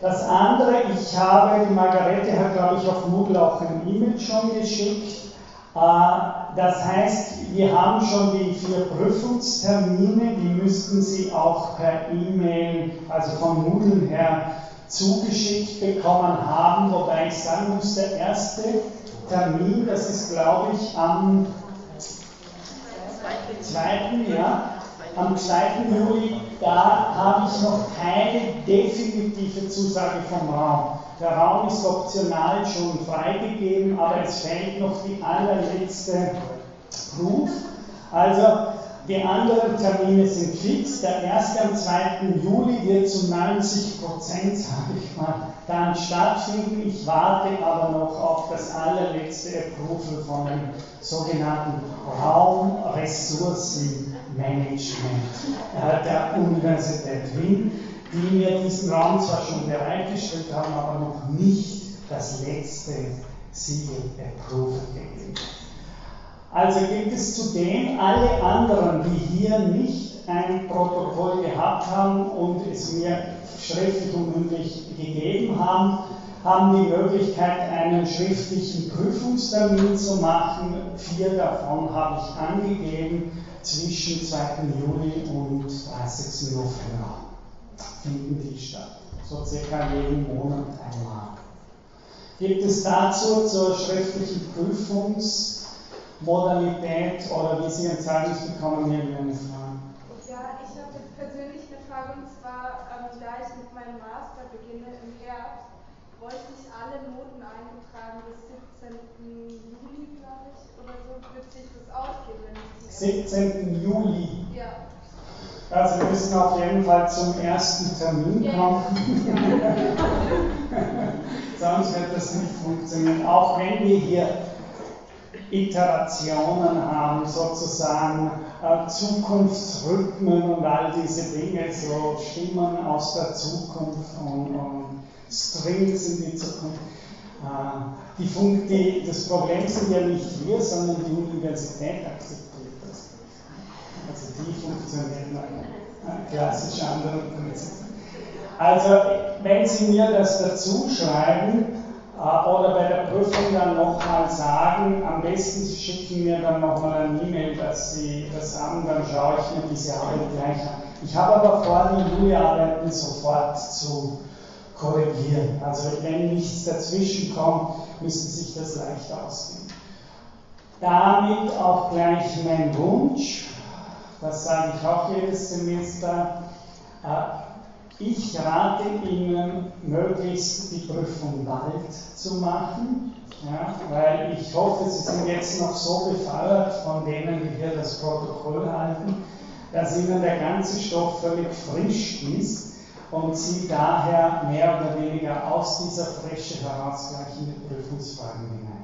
Das andere, ich habe, die Margarete hat, glaube ich, auf Moodle auch ein E-Mail schon geschickt. Äh, das heißt, wir haben schon die vier Prüfungstermine, die müssten Sie auch per E-Mail, also von Moodle her, zugeschickt bekommen haben, wobei ich sagen muss, der erste Termin, das ist glaube ich am 2. Ja, am 2. Juli, da habe ich noch keine definitive Zusage vom Raum. Der Raum ist optional schon freigegeben, aber es fehlt noch die allerletzte Proof. Also die anderen Termine sind fix. Der erste am 2. Juli wird zu 90 Prozent, sage ich mal, dann stattfinden. Ich warte aber noch auf das allerletzte Approval von dem sogenannten Raumressourcenmanagement der Universität Wien, die mir diesen Raum zwar schon bereitgestellt haben, aber noch nicht das letzte Siegel Approval gegeben. Also gibt es zudem alle anderen, die hier nicht ein Protokoll gehabt haben und es mir schriftlich und mündlich gegeben haben, haben die Möglichkeit, einen schriftlichen Prüfungstermin zu machen. Vier davon habe ich angegeben zwischen 2. Juli und 30. November finden die statt. So circa jeden Monat einmal. Gibt es dazu zur schriftlichen Prüfungs- Modalität oder wie Sie ein Zeugnis bekommen, hier eine Frage. Ja, ich habe jetzt persönlich eine Frage und zwar, ähm, da ich mit meinem Master beginne im Herbst, wollte ich alle Noten eingetragen bis 17. Juli, glaube ich, oder so, wird sich das ausgehen, wenn ich 17. Juli? Ja. Also wir müssen auf jeden Fall zum ersten Termin kommen. Ja. Sonst wird das nicht funktionieren. Auch wenn wir hier Iterationen haben, sozusagen äh, Zukunftsrhythmen und all diese Dinge, so Stimmen aus der Zukunft und, und Strings in die Zukunft. Die die, das Problem sind ja nicht wir, sondern die Universität akzeptiert das. Also die funktioniert nach klassisch anderen Prinzipien. Also wenn Sie mir das dazu schreiben, äh, oder bei der Prüfung dann nochmal sagen, am besten Sie schicken mir dann nochmal ein E-Mail, dass Sie das haben, dann schaue ich mir diese Arbeit gleich an. Ich habe aber vor, die Juli-Arbeiten sofort zu korrigieren. Also wenn nichts dazwischen kommt, müsste sich das leicht ausgehen. Damit auch gleich mein Wunsch, das sage ich auch jedes Semester, äh, ich rate Ihnen, möglichst die Prüfung bald zu machen, ja, weil ich hoffe, Sie sind jetzt noch so befeuert von denen, die hier das Protokoll halten, dass Ihnen der ganze Stoff völlig frisch ist und Sie daher mehr oder weniger aus dieser Frische heraus gleich in die Prüfungsfragen hinein.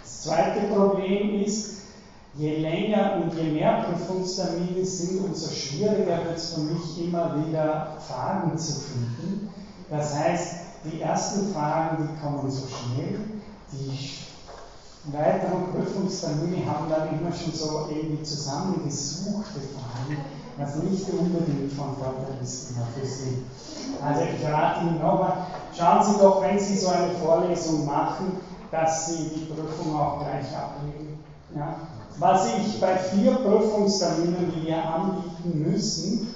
Das zweite Problem ist, je länger und je mehr Prüfungstermine sind, umso schwieriger wird es für mich immer wieder Fragen zu finden. Das heißt, die ersten Fragen, die kommen so schnell, die weiteren Prüfungstermine haben dann immer schon so irgendwie zusammengesuchte Fragen, was nicht unbedingt von Vorteil ist für Sie. Also ich rate Ihnen nochmal, schauen Sie doch, wenn Sie so eine Vorlesung machen, dass Sie die Prüfung auch gleich ablegen. Ja? Was ich bei vier Prüfungsterminen, die wir anbieten müssen,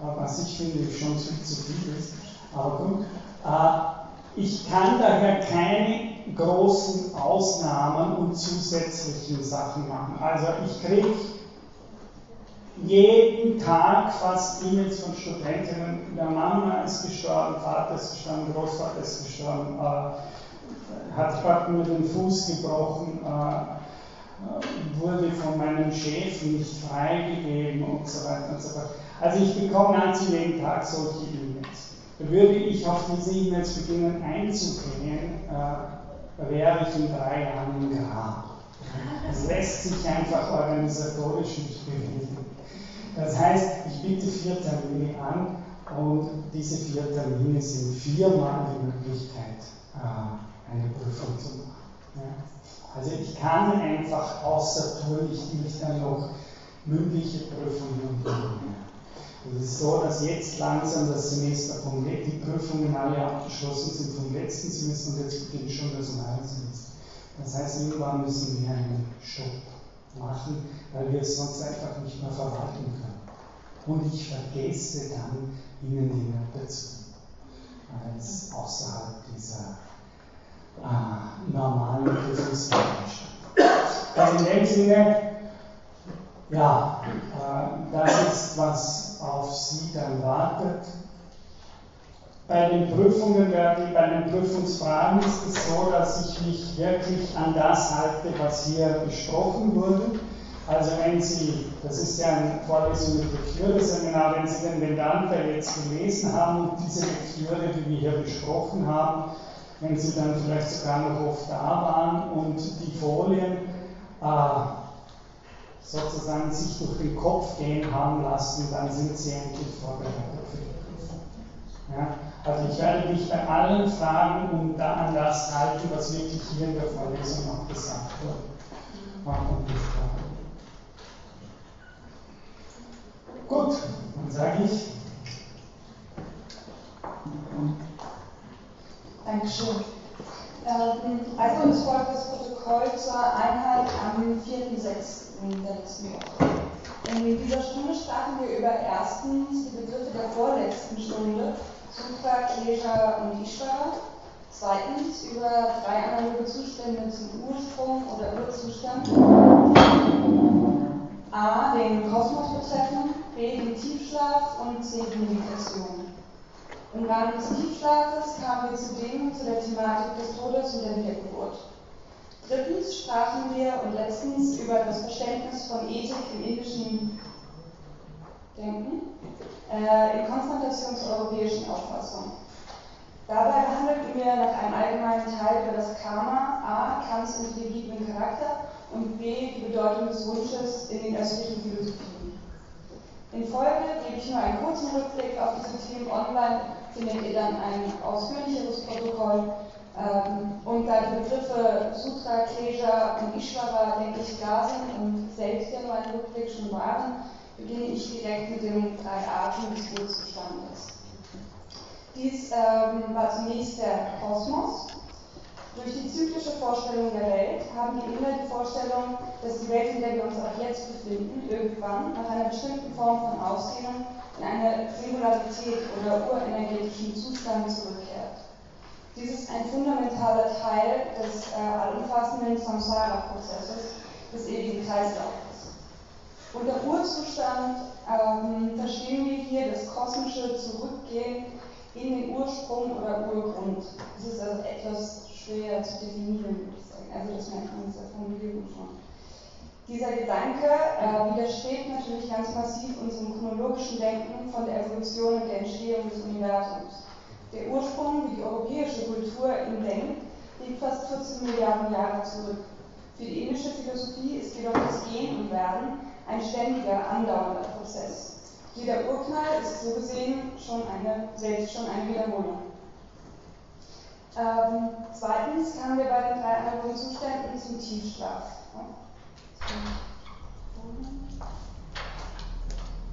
äh, was ich finde schon zu, zu viel ist, aber gut, äh, ich kann daher keine großen Ausnahmen und zusätzlichen Sachen machen. Also ich kriege jeden Tag fast E-Mails von Studentinnen, der Mama ist gestorben, Vater ist gestorben, Großvater ist gestorben, äh, hat gerade mir den Fuß gebrochen, äh, wurde von meinem Chef nicht freigegeben und so weiter und so fort. Also ich bekomme nahezu jeden Tag solche E-Mails. Würde ich auf diese E-Mails beginnen einzugehen, äh, wäre ich in drei Jahren im Grab. Es lässt sich einfach organisatorisch nicht bewegen. Das heißt, ich biete vier Termine an und diese vier Termine sind viermal die Möglichkeit, äh, eine Prüfung zu machen. Also ich kann einfach außertourlich nicht dann noch mündliche Prüfungen machen. Es ist so, dass jetzt langsam das Semester vom die Prüfungen alle abgeschlossen sind vom letzten Semester und jetzt beginnt schon das neue Semester. Das heißt, irgendwann müssen wir einen Stopp machen, weil wir es sonst einfach nicht mehr verwalten können. Und ich vergesse dann, Ihnen die Note zu geben, weil es außerhalb dieser äh, normalen Prüfungsregeln steht. Also in dem Sinne, ja, äh, das ist, was auf Sie dann wartet. Bei den Prüfungen, bei den Prüfungsfragen ist es so, dass ich mich wirklich an das halte, was hier besprochen wurde. Also wenn Sie, das ist ja ein Vorlesung mit Lektüre-Seminar, wenn Sie den Vedanta jetzt gelesen haben, diese Lektüre, die wir hier besprochen haben, wenn Sie dann vielleicht sogar noch oft da waren und die Folien äh, sozusagen sich durch den Kopf gehen haben lassen, dann sind Sie endlich vorbereitet für die Prüfung. Ja? Also ich werde mich bei allen Fragen und da an das halten, was wirklich hier in der Vorlesung noch gesagt wurde. Machen wir Gut, dann sage ich. Dankeschön. Ähm, also uns folgt das Protokoll zur Einheit am 4.6. der letzten Woche. In dieser Stunde sprachen wir über erstens die Begriffe der vorletzten Stunde, Sutra, Klesha und Ishvara. Zweitens über drei analoge Zustände zum Ursprung oder Urzustand. A. Den Kosmos betreffen, B. den Tiefschlaf und C. die Meditation. Im Rahmen des Tiefschlafes kamen wir zudem zu der Thematik des Todes und der Wiedergeburt. Drittens sprachen wir und letztens über das Verständnis von Ethik im indischen Denken in Konfrontation zur europäischen Auffassung. Dabei behandelten wir nach einem allgemeinen Teil über das Karma, A, Kants intelligiblen Charakter und B, die Bedeutung des Wunsches in den östlichen Philosophien. In Folge gebe ich nur einen kurzen Rückblick auf diese Themen online, findet ihr dann ein ausführlicheres Protokoll. Ähm, und da die Begriffe Sutra, Klesha und Ishvara, denke ich, klar sind und selbst ja nur ein Rückblick schon waren, beginne ich direkt mit den drei Arten des Urzustandes. Dies ähm, war zunächst der Kosmos, durch die zyklische Vorstellung der Welt haben die Inder die Vorstellung, dass die Welt, in der wir uns auch jetzt befinden, irgendwann nach einer bestimmten Form von Ausdehnung in eine Singularität oder urenergetischen Zustand zurückkehrt. Dies ist ein fundamentaler Teil des äh, allumfassenden Samsara-Prozesses, des ewigen Unter Urzustand ähm, verstehen wir hier das kosmische Zurückgehen in den Ursprung oder Urgrund. Es ist also etwas schwer zu definieren. Also das merkt man dieser Formulierung schon. Dieser Gedanke äh, widerstrebt natürlich ganz massiv unserem chronologischen Denken von der Evolution und der Entstehung des Universums. Der Ursprung, wie die europäische Kultur ihn denkt, liegt fast 14 Milliarden Jahre zurück. Für die indische Philosophie ist jedoch das Gehen und Werden ein ständiger, andauernder Prozess. Jeder Urknall ist so gesehen schon eine, selbst schon eine Wiederholung. Ähm, zweitens kamen wir bei den drei analogen Zuständen zum Tiefschlaf.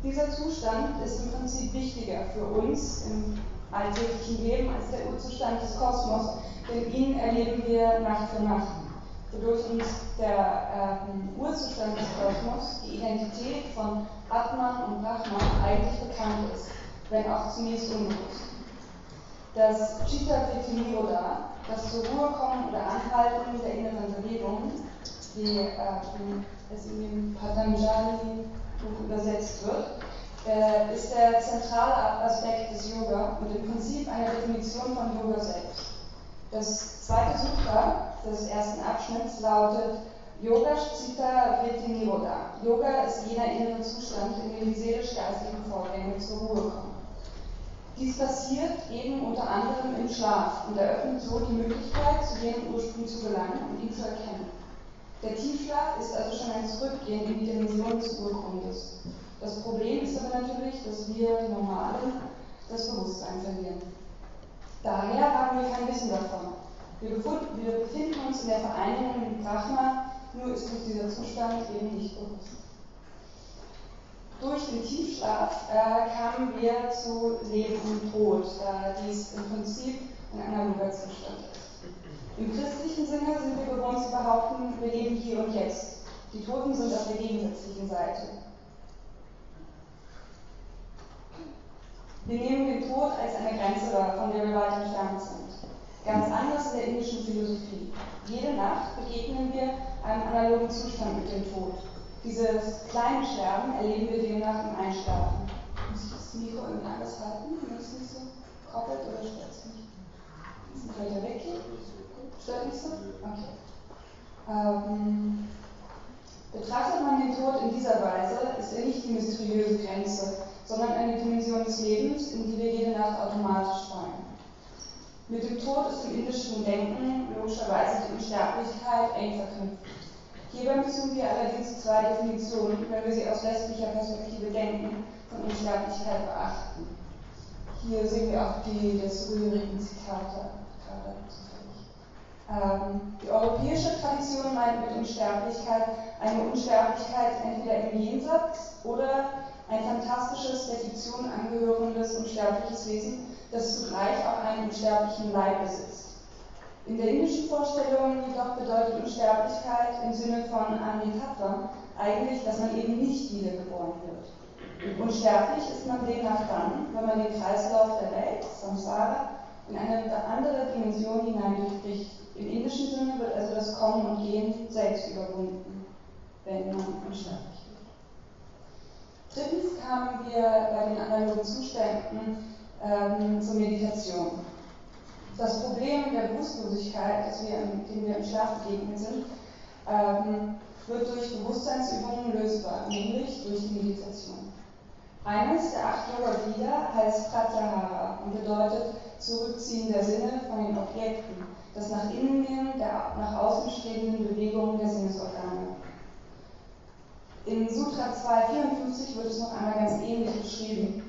Dieser Zustand ist im Prinzip wichtiger für uns im alltäglichen Leben als der Urzustand des Kosmos, denn ihn erleben wir Nacht für Nacht, wodurch uns der ähm, Urzustand des Kosmos, die Identität von Atman und Brahman eigentlich bekannt ist, wenn auch zunächst unbewusst das Chitta Vritti Niroda, das zur Ruhe kommen oder Anhalten der inneren Bewegung, wie äh, es in dem Patanjali-Buch übersetzt wird, äh, ist der zentrale Aspekt des Yoga und im Prinzip eine Definition von Yoga selbst. Das zweite Sutra des ersten Abschnitts lautet Yoga Chitta Vritti Niroda. Yoga ist jener innere Zustand, in dem die seelisch-geistigen Vorgänge zur Ruhe kommen. Dies passiert eben unter anderem im Schlaf und eröffnet so die Möglichkeit, zu jenem Ursprung zu gelangen und ihn zu erkennen. Der Tiefschlaf ist also schon ein Zurückgehen in die Dimension des Urgrundes. Das Problem ist aber natürlich, dass wir, die Normalen, das Bewusstsein verlieren. Daher haben wir kein Wissen davon. Wir, befinden uns in der Vereinigung mit Brahma, nur ist uns dieser Zustand eben nicht bewusst. Durch den Tiefschlaf äh, kamen wir zu Leben und Tod, da dies im Prinzip ein analoger Zustand ist. Im christlichen Sinne sind wir gewohnt zu behaupten, wir leben hier und jetzt. Die Toten sind auf der gegensätzlichen Seite. Wir nehmen den Tod als eine Grenze wahr, von der wir weit entfernt sind. Ganz anders in der indischen Philosophie. Jede Nacht begegnen wir einem analogen Zustand mit dem Tod. Dieses kleine Sterben erleben wir demnach im Einschlafen. Muss ich das Mikro irgendwie anders halten, wenn es nicht so koppelt oder stört es mich? Ist nicht weiter weg? Stört nicht so? Okay. Ähm, betrachtet man den Tod in dieser Weise, ist er nicht die mysteriöse Grenze, sondern eine Dimension des Lebens, in die wir jede Nacht automatisch fallen. Mit dem Tod ist im indischen Denken logischerweise die Unsterblichkeit eng verknüpft. Hierbei müssen wir allerdings zwei Definitionen, wenn wir sie aus westlicher Perspektive denken, von Unsterblichkeit beachten. Hier sehen wir auch die des rührigen Zitate. Ähm, die europäische Tradition meint mit Unsterblichkeit eine Unsterblichkeit entweder im Jenseits oder ein fantastisches, der Fiktion angehörendes unsterbliches Wesen, das zugleich auch einen unsterblichen Leib besitzt. In der indischen Vorstellung jedoch bedeutet Unsterblichkeit im Sinne von Amritattva eigentlich, dass man eben nicht wiedergeboren wird. Unsterblich ist man demnach dann, wenn man den Kreislauf der Welt, Samsara, in eine andere Dimension hinein durchbricht. Im indischen Sinne wird also das Kommen und Gehen selbst überwunden, wenn man unsterblich wird. Drittens kamen wir bei den analogen Zuständen ähm, zur Meditation. Das Problem der Bewusstlosigkeit, das wir, dem wir im Schlaf begegnet sind, ähm, wird durch Bewusstseinsübungen lösbar, nämlich durch die Meditation. Eines der acht Yoga-Glieder heißt Pratyahara und bedeutet Zurückziehen der Sinne von den Objekten, das nach innen gehen der nach außen strebenden Bewegungen der Sinnesorgane. In Sutra 254 wird es noch einmal ganz ähnlich beschrieben.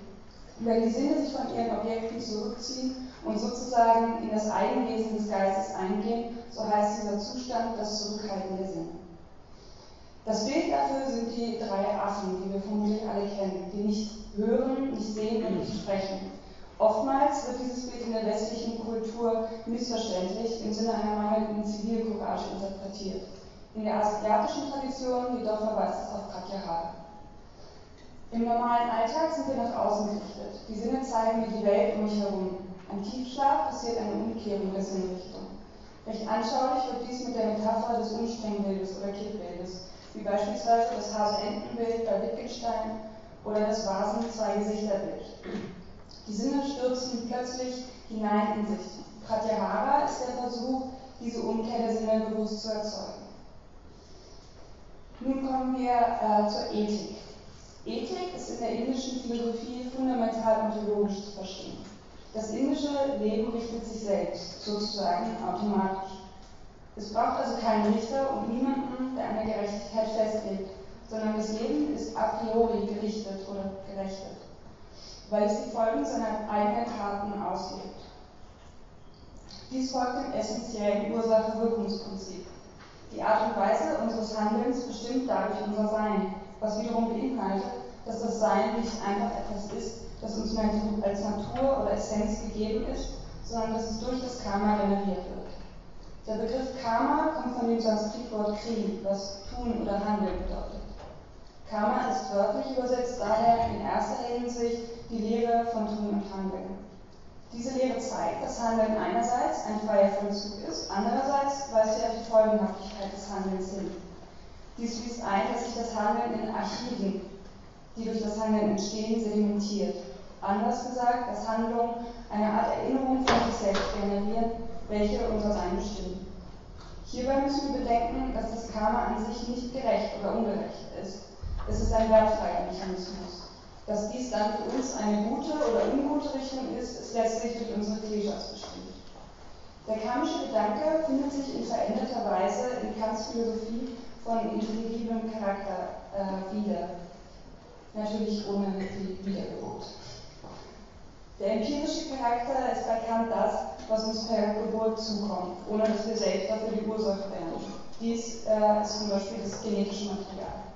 Wenn die Sinne sich von ihren Objekten zurückziehen und sozusagen in das Eigenwesen des Geistes eingehen, so heißt dieser Zustand das Zurückhalten der Sinne. Das Bild dafür sind die drei Affen, die wir vermutlich alle kennen, die nicht hören, nicht sehen und nicht sprechen. Oftmals wird dieses Bild in der westlichen Kultur missverständlich im Sinne einer mangelnden Zivilcourage interpretiert. In der asiatischen Tradition jedoch verweist es auf Pratyahara. Im normalen Alltag sind wir nach außen gerichtet. Die Sinne zeigen mir die Welt um mich herum. Im Tiefschlaf passiert eine Umkehrung der Sinnrichtung. Recht anschaulich wird dies mit der Metapher des Umsprengbildes oder Kippbildes, wie beispielsweise das Hase-Entenbild bei Wittgenstein oder das Vasen-Zwei-Gesichter-Bild. Die Sinne stürzen plötzlich hinein in sich. Pratyahara ist der Versuch, diese Umkehr der Sinne bewusst zu erzeugen. Nun kommen wir äh, zur Ethik. Ethik ist in der indischen Philosophie fundamental ontologisch zu verstehen. Das indische Leben richtet sich selbst, sozusagen automatisch. Es braucht also keinen Richter und niemanden, der eine Gerechtigkeit festlegt, sondern das Leben ist a priori gerichtet oder gerechtet, weil es die Folgen seiner eigenen Taten auslebt. Dies folgt dem essentiellen Ursache-Wirkungsprinzip. Die Art und Weise unseres Handelns bestimmt dadurch unser Sein, was wiederum beinhaltet, dass das Sein nicht einfach etwas ist, das uns als Natur oder Essenz gegeben ist, sondern dass es durch das Karma generiert wird. Der Begriff Karma kommt von dem Sanskritwort Kri, was tun oder handeln bedeutet. Karma ist wörtlich übersetzt daher in erster Hinsicht die Lehre von Tun und Handeln. Diese Lehre zeigt, dass Handeln einerseits ein freier Vollzug ist, andererseits weist sie auf die Folgenhaftigkeit des Handelns hin. Dies schließt ein, dass sich das Handeln in Archiven, die durch das Handeln entstehen, sedimentiert. Anders gesagt, dass Handlungen eine Art Erinnerung von sich selbst generieren, welche unser Sein bestimmen. Hierbei müssen wir bedenken, dass das Karma an sich nicht gerecht oder ungerecht ist. Es ist ein wertfreier Mechanismus. Dass dies dann für uns eine gute oder ungute Richtung ist, ist letztlich durch unsere Kleshas bestimmt. Der karmische Gedanke findet sich in veränderter Weise in Kants Philosophie von intelligiblem Charakter äh, wieder. Natürlich ohne die Wiedergeburt. Der empirische Charakter ist bei Kant das, was uns per Geburt zukommt, ohne dass wir selbst dafür die Ursache wären. Dies äh, ist zum Beispiel das genetische Material.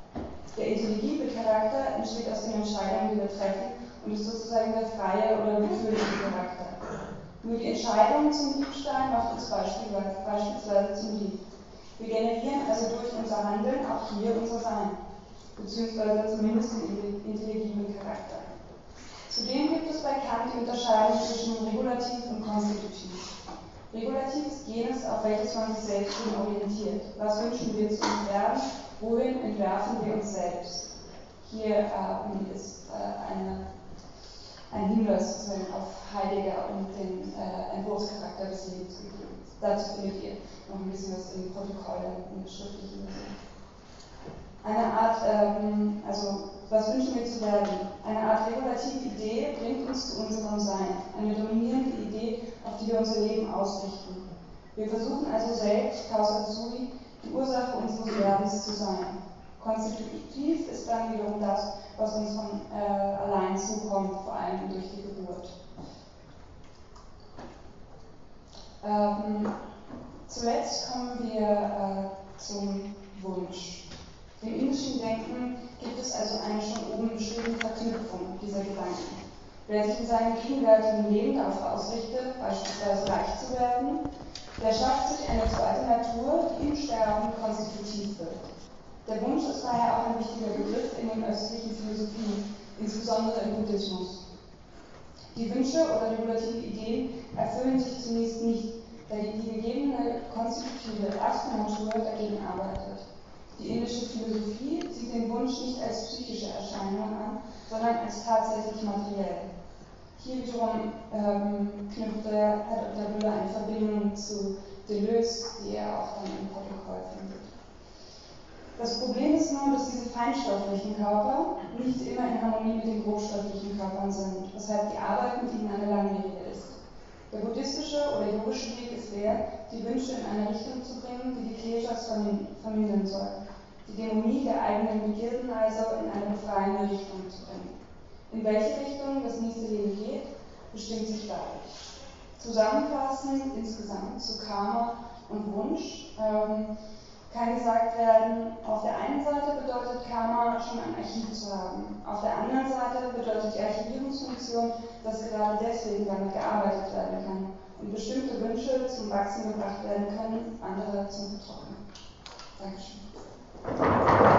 Der intelligible Charakter entsteht aus den Entscheidungen, die wir treffen und ist sozusagen der freie oder willkürliche Charakter. Nur die Entscheidung zum Diebstahl macht uns beispielsweise zum Dieb. Wir generieren also durch unser Handeln auch hier unser Sein, beziehungsweise zumindest den intelligiblen Charakter. Zudem gibt es bei Kant die Unterscheidung zwischen regulativ und konstitutiv. Regulativ ist jenes, auf welches man sich selbst orientiert. Was wünschen wir zu uns werden? Wohin entwerfen wir uns selbst? Hier äh, ist äh, eine, ein Hinweis sozusagen auf Heidegger und den äh, Entwurfscharakter des Lebens gegeben. Dazu findet ihr noch ein bisschen was im Protokoll, der schriftlichen. Eine Art, ähm, also was wünschen wir zu werden? Eine Art regulative Idee bringt uns zu unserem Sein, eine dominierende Idee, auf die wir unser Leben ausrichten. Wir versuchen also selbst, causa sui, die Ursache unseres Werdens zu sein. Konstitutiv ist dann wiederum das, was uns von äh, allein zukommt, vor allem durch die Geburt. Ähm, zuletzt kommen wir äh, zum Wunsch. Im indischen Denken gibt es also eine schon oben beschriebene Verknüpfung dieser Gedanken. Wer sich in seinem gegenwärtigen Leben darauf ausrichtet, beispielsweise reich zu werden, der schafft sich eine zweite Natur, die im Sterben konstitutiv wird. Der Wunsch ist daher auch ein wichtiger Begriff in den östlichen Philosophien, insbesondere im Buddhismus. Die Wünsche oder regulativen Ideen erfüllen sich zunächst nicht, da die, die gegebene konstitutive erste Natur dagegen arbeitet. Die indische Philosophie sieht den Wunsch nicht als psychische Erscheinung an, sondern als tatsächlich materiell. Hier wiederum ähm, knüpft der Herr Dr. Müller eine Verbindung zu Deleuze, die er auch dann im Protokoll findet. Das Problem ist nur, dass diese feinstofflichen Körper nicht immer in Harmonie mit den grobstofflichen Körpern sind, weshalb die Arbeit mit ihnen eine langwierige ist. Der buddhistische oder yogische Weg ist der, die Wünsche in eine Richtung zu bringen, die die Kleshas vermindern soll, die Dämonie der eigenen Begierden also in eine befreiende Richtung zu bringen. In welche Richtung das nächste Leben geht, bestimmt sich dadurch. Zusammenfassend insgesamt zu Karma und Wunsch ähm, kann gesagt werden, auf der einen Seite bedeutet Karma schon ein Archiv zu haben. Auf der anderen Seite bedeutet die Archivierungsfunktion, dass gerade deswegen damit gearbeitet werden kann und bestimmte Wünsche zum Wachsen gebracht werden können, andere zum Vertrocknen. Dankeschön.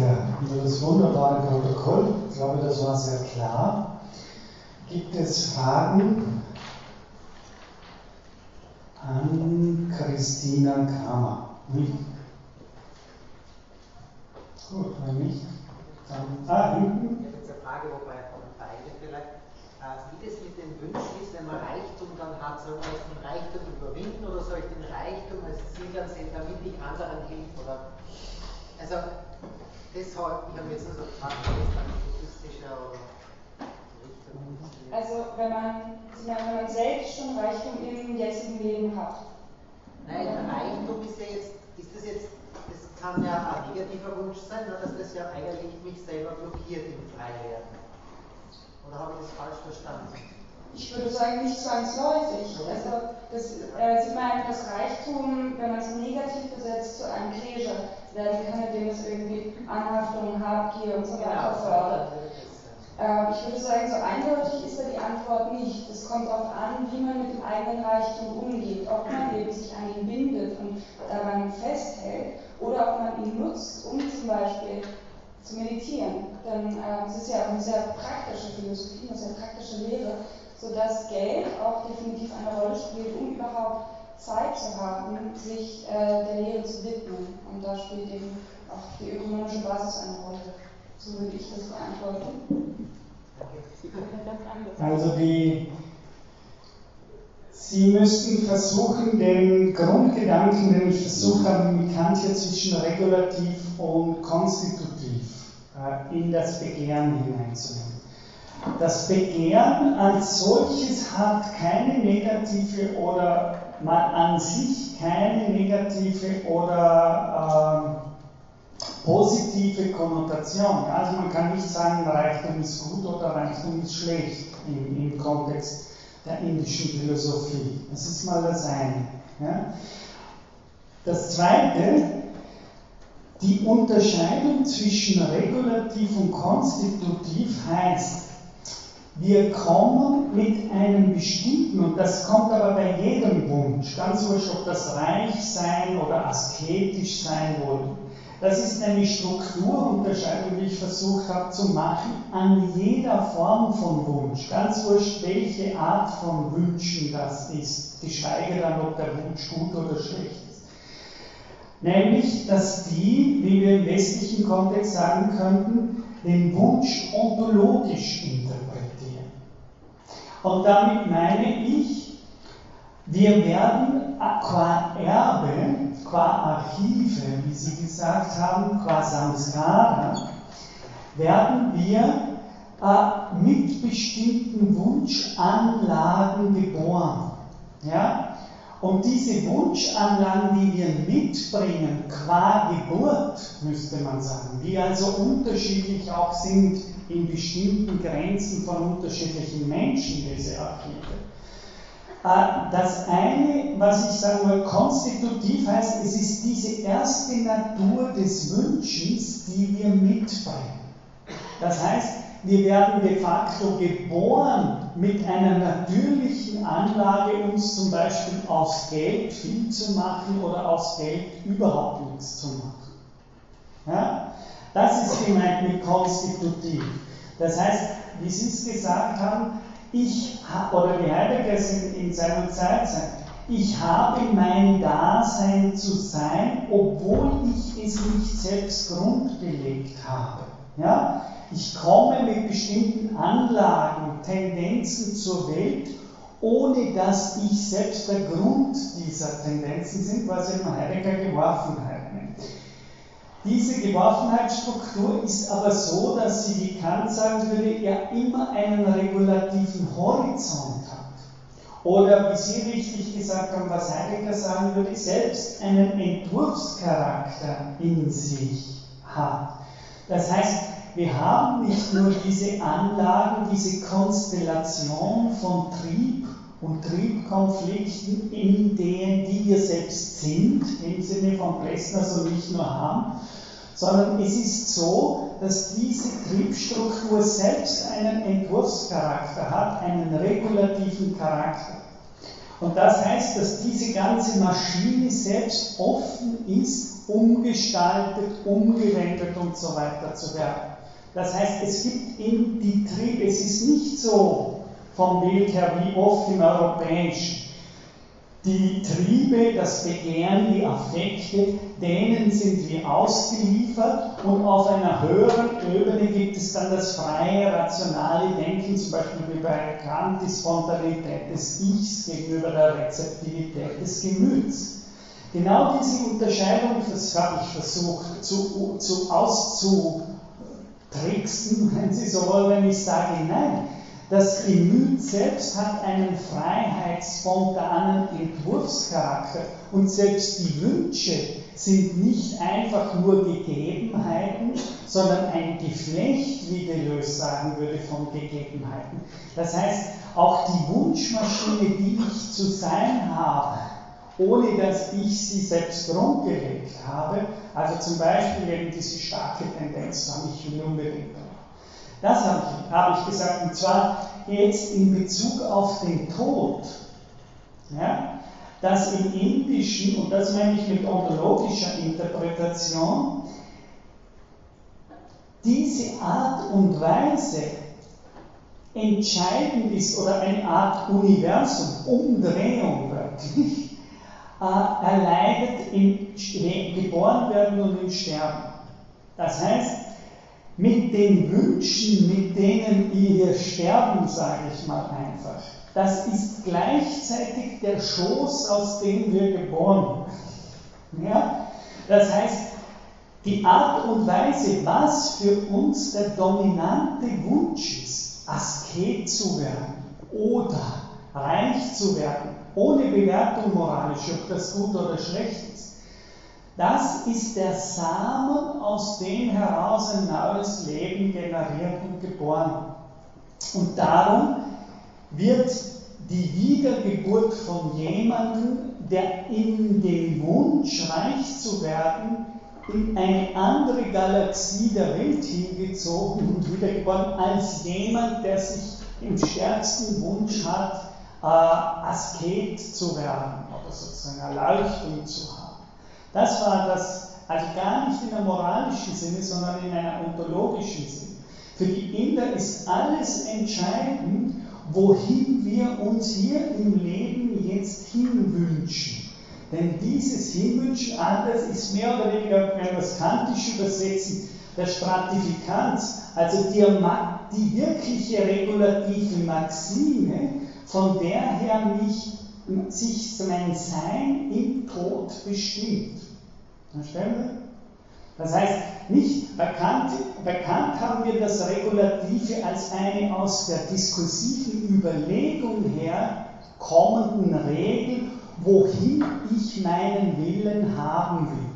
Sehr für das wunderbare Protokoll. Ich glaube, das war sehr klar. Gibt es Fragen an Christina Kramer? Nicht? Gut, wenn nicht, dann. Ah, hinten. Ich habe jetzt eine Frage, wobei von beide vielleicht. Äh, wie das mit den Wünschen ist, wenn man Reichtum dann hat, soll man den Reichtum überwinden oder soll ich den Reichtum als Ziel ansehen, damit ich anderen helfe? Oder also deshalb, ich habe jetzt nur so gefragt, ist dann buddhistischer oder also wenn man, wenn man selbst schon Reichtum im jetzigen Leben hat. Nein, Reichtum ist ja jetzt, ist das jetzt, das kann ja ein negativer Wunsch sein, ne, dass das ja eigentlich mich selber blockiert im Freiwerden. Oder habe ich das falsch verstanden? Ich würde sagen, nicht zwangsläufig. Also das, äh, Sie meinen, dass Reichtum, wenn man es negativ besetzt, zu einem Pleasure werden kann, indem es irgendwie Anhaftung, Habgier und so weiter genau. fördert. Äh, ich würde sagen, so eindeutig ist da die Antwort nicht. Es kommt darauf an, wie man mit dem eigenen Reichtum umgeht. Ob man eben sich an ihn bindet und daran festhält oder ob man ihn nutzt, um zum Beispiel zu meditieren. Denn äh, es ist ja auch eine sehr praktische Philosophie, eine sehr praktische Lehre, sodass Geld auch definitiv eine Rolle spielt, um überhaupt Zeit zu haben, sich äh, der Lehre zu widmen. Und da spielt eben auch die ökonomische Basis eine Rolle. So würde ich das beantworten. Also die, Sie müssten versuchen, den Grundgedanken, den ich versucht habe, mit Kant hier zwischen regulativ und konstitutiv äh, in das Begehren hineinzunehmen. Das Begehren als solches hat keine negative oder mal an sich keine negative oder äh, positive Konnotation. Also man kann nicht sagen, Reichtum ist gut oder Reichtum ist schlecht im, im Kontext der indischen Philosophie. Das ist mal das eine. Ja? Das Zweite, die Unterscheidung zwischen regulativ und konstitutiv heißt, wir kommen mit einem bestimmten, und das kommt aber bei jedem Wunsch, ganz wurscht, ob das reich sein oder asketisch sein will. Das ist eine Strukturunterscheidung, die ich versucht habe zu machen, an jeder Form von Wunsch. Ganz wurscht, welche Art von Wünschen das ist, geschweige dann, ob der Wunsch gut oder schlecht ist. Nämlich, dass die, wie wir im westlichen Kontext sagen könnten, den Wunsch ontologisch interpretieren. Und damit meine ich, wir werden qua Erbe, qua Archive, wie Sie gesagt haben, qua Samskara, werden wir äh, mit bestimmten Wunschanlagen geboren. Ja? Und diese Wunschanlagen, die wir mitbringen, qua Geburt, müsste man sagen, die also unterschiedlich auch sind in bestimmten Grenzen von unterschiedlichen Menschen, diese Archive. Äh, das eine, was ich sagen will, konstitutiv heißt, es ist diese erste Natur des Wünschens, die wir mitbringen. Das heißt, wir werden de facto geboren mit einer natürlichen Anlage, uns zum Beispiel aus Geld viel zu machen oder aus Geld überhaupt nichts zu machen. Ja? Das ist gemeint mit konstitutiv. Das heißt, wie Sie es gesagt haben, ich, oder wie Heidegger es in, in seiner Zeit sagt, ich habe mein Dasein zu sein, obwohl ich es nicht selbst grundgelegt habe. Ja? Ich komme mit bestimmten Anlagen, Tendenzen zur Welt, ohne dass ich selbst der Grund dieser Tendenzen sind, was eben Heidegger Geworfenheit nennt. Diese Geworfenheitsstruktur ist aber so, dass sie, wie Kant sagen würde, ja immer einen regulativen Horizont hat. Oder wie Sie richtig gesagt haben, was Heidegger sagen würde, selbst einen Entwurfscharakter in sich hat. Das heißt, wir haben nicht nur diese Anlagen, diese Konstellation von Trieb und Triebkonflikten, in denen die wir selbst sind, im Sinne von Plessner so nicht nur haben, sondern es ist so, dass diese Triebstruktur selbst einen Entwurfscharakter hat, einen regulativen Charakter. Und das heißt, dass diese ganze Maschine selbst offen ist, umgestaltet, umgewendet und so weiter zu werden. Das heißt, es gibt in die Triebe, es ist nicht so vom Bild her wie oft im Europäischen. Die Triebe, das Begehren, die Affekte, denen sind wir ausgeliefert und auf einer höheren Ebene gibt es dann das freie, rationale Denken, zum Beispiel wie bei Kant die Spontanität des Ichs gegenüber der Rezeptivität des Gemüts. Genau diese Unterscheidung, habe ich versucht zu, zu auszu, tricksen, wenn Sie so wollen, wenn ich sage, nein, das Gemüt selbst hat einen freiheitsspontanen Entwurfscharakter und selbst die Wünsche sind nicht einfach nur Gegebenheiten, sondern ein Geflecht, wie Deleuze sagen würde, von Gegebenheiten. Das heißt, auch die Wunschmaschine, die ich zu sein habe, ohne dass ich sie selbst grundgelegt habe. Also zum Beispiel eben diese starke Tendenz ich will unbedingt. Das habe ich, habe ich gesagt, und zwar jetzt in Bezug auf den Tod. Ja, dass im Indischen, und das meine ich mit ontologischer Interpretation, diese Art und Weise entscheidend ist oder eine Art Universum, Umdrehung wirklich, äh, erleidet im geboren werden und im Sterben. Das heißt, mit den Wünschen, mit denen wir sterben, sage ich mal einfach, das ist gleichzeitig der Schoß, aus dem wir geboren werden. Ja? Das heißt, die Art und Weise, was für uns der dominante Wunsch ist, Asket zu werden oder reich zu werden, ohne Bewertung moralisch, ob das gut oder schlecht ist. Das ist der Samen, aus dem heraus ein neues Leben generiert und geboren. Und darum wird die Wiedergeburt von jemandem, der in den Wunsch, reich zu werden, in eine andere Galaxie der Welt hingezogen und wiedergeboren, als jemand, der sich im stärksten Wunsch hat, äh, Asket zu werden oder sozusagen Erleuchtung zu haben. Das war das, also gar nicht in einem moralischen Sinne, sondern in einem ontologischen Sinne. Für die Inder ist alles entscheidend, wohin wir uns hier im Leben jetzt hinwünschen. Denn dieses Hinwünschen, anders ist mehr oder weniger, wenn wir es kantisch übersetzen, der Stratifikanz, also die, die wirkliche regulative Maxime, von der her mich, sich mein Sein im Tod bestimmt. Verstehen wir? Das heißt, nicht bekannt, bekannt haben wir das Regulative als eine aus der diskursiven Überlegung her kommenden Regel, wohin ich meinen Willen haben will.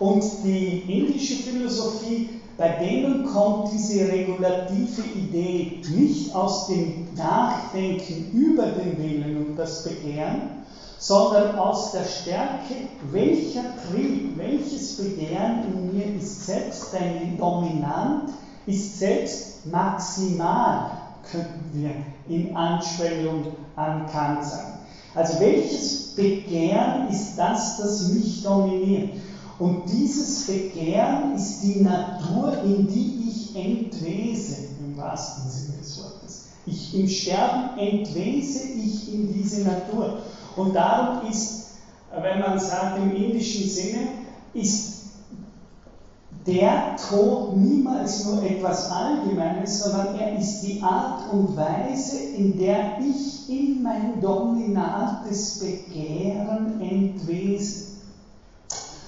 Und die indische Philosophie, bei denen kommt diese regulative Idee nicht aus dem Nachdenken über den Willen und das Begehren, sondern aus der Stärke, welcher Trieb, welches Begehren in mir ist selbst ein dominant, ist selbst maximal, könnten wir in Anspielung an Kant sagen. Also welches Begehren ist das, das mich dominiert? Und dieses Begehren ist die Natur, in die ich entwese, im wahrsten Sinne des Wortes. Ich, Im Sterben entwese ich in diese Natur. Und darum ist, wenn man sagt im indischen Sinne, ist der Tod niemals nur etwas Allgemeines, sondern er ist die Art und Weise, in der ich in mein dominates Begehren entwese.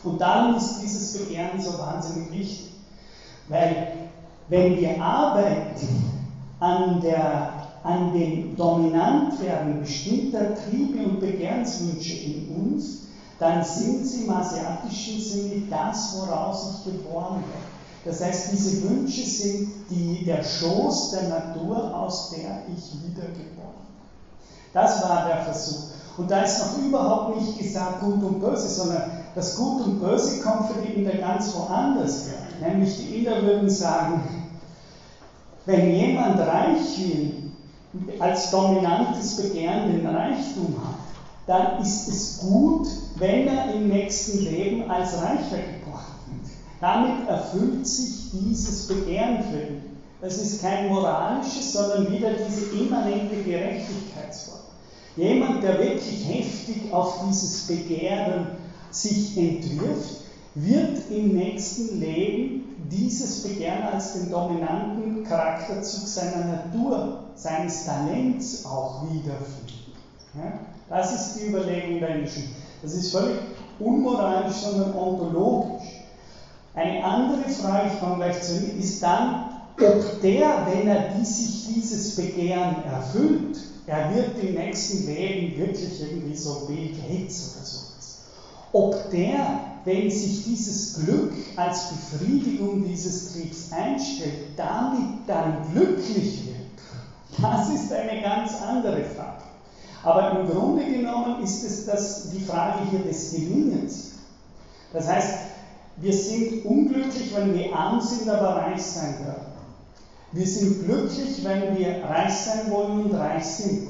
Und darum ist dieses Begehren so wahnsinnig wichtig, weil wenn wir arbeiten an der an dem Dominantwerden bestimmter Triebe und Begehrenswünsche in uns, dann sind sie im asiatischen Sinne das, woraus ich geboren werde. Das heißt, diese Wünsche sind die, der Schoß der Natur, aus der ich wiedergeboren bin. Das war der Versuch. Und da ist noch überhaupt nicht gesagt Gut und Böse, sondern das Gut und Böse kommt für die Inder ganz woanders her. Nämlich die Inder würden sagen, wenn jemand reich will, als dominantes Begehren den Reichtum hat, dann ist es gut, wenn er im nächsten Leben als Reicher geboren wird. Damit erfüllt sich dieses Begehren für ihn. Das ist kein moralisches, sondern wieder diese immanente Gerechtigkeitsform. Jemand, der wirklich heftig auf dieses Begehren sich entwirft, wird im nächsten Leben dieses Begehren als den dominanten Charakterzug seiner Natur, seines Talents auch wiederfinden. Ja? Das ist die Überlegung der Indischen. Das ist völlig unmoralisch, sondern ontologisch. Eine andere Frage, ich komme gleich zu Ihnen, ist dann, ob der, wenn er die, sich dieses Begehren erfüllt, er wird im nächsten Leben wirklich irgendwie so Bill Gates oder sowas, ob der wenn sich dieses Glück als Befriedigung dieses Triebs einstellt, damit dann glücklich wird, das ist eine ganz andere Frage. Aber im Grunde genommen ist es das, die Frage hier des Gelingens. Das heißt, wir sind unglücklich, wenn wir arm sind, aber reich sein werden. Wir sind glücklich, wenn wir reich sein wollen und reich sind.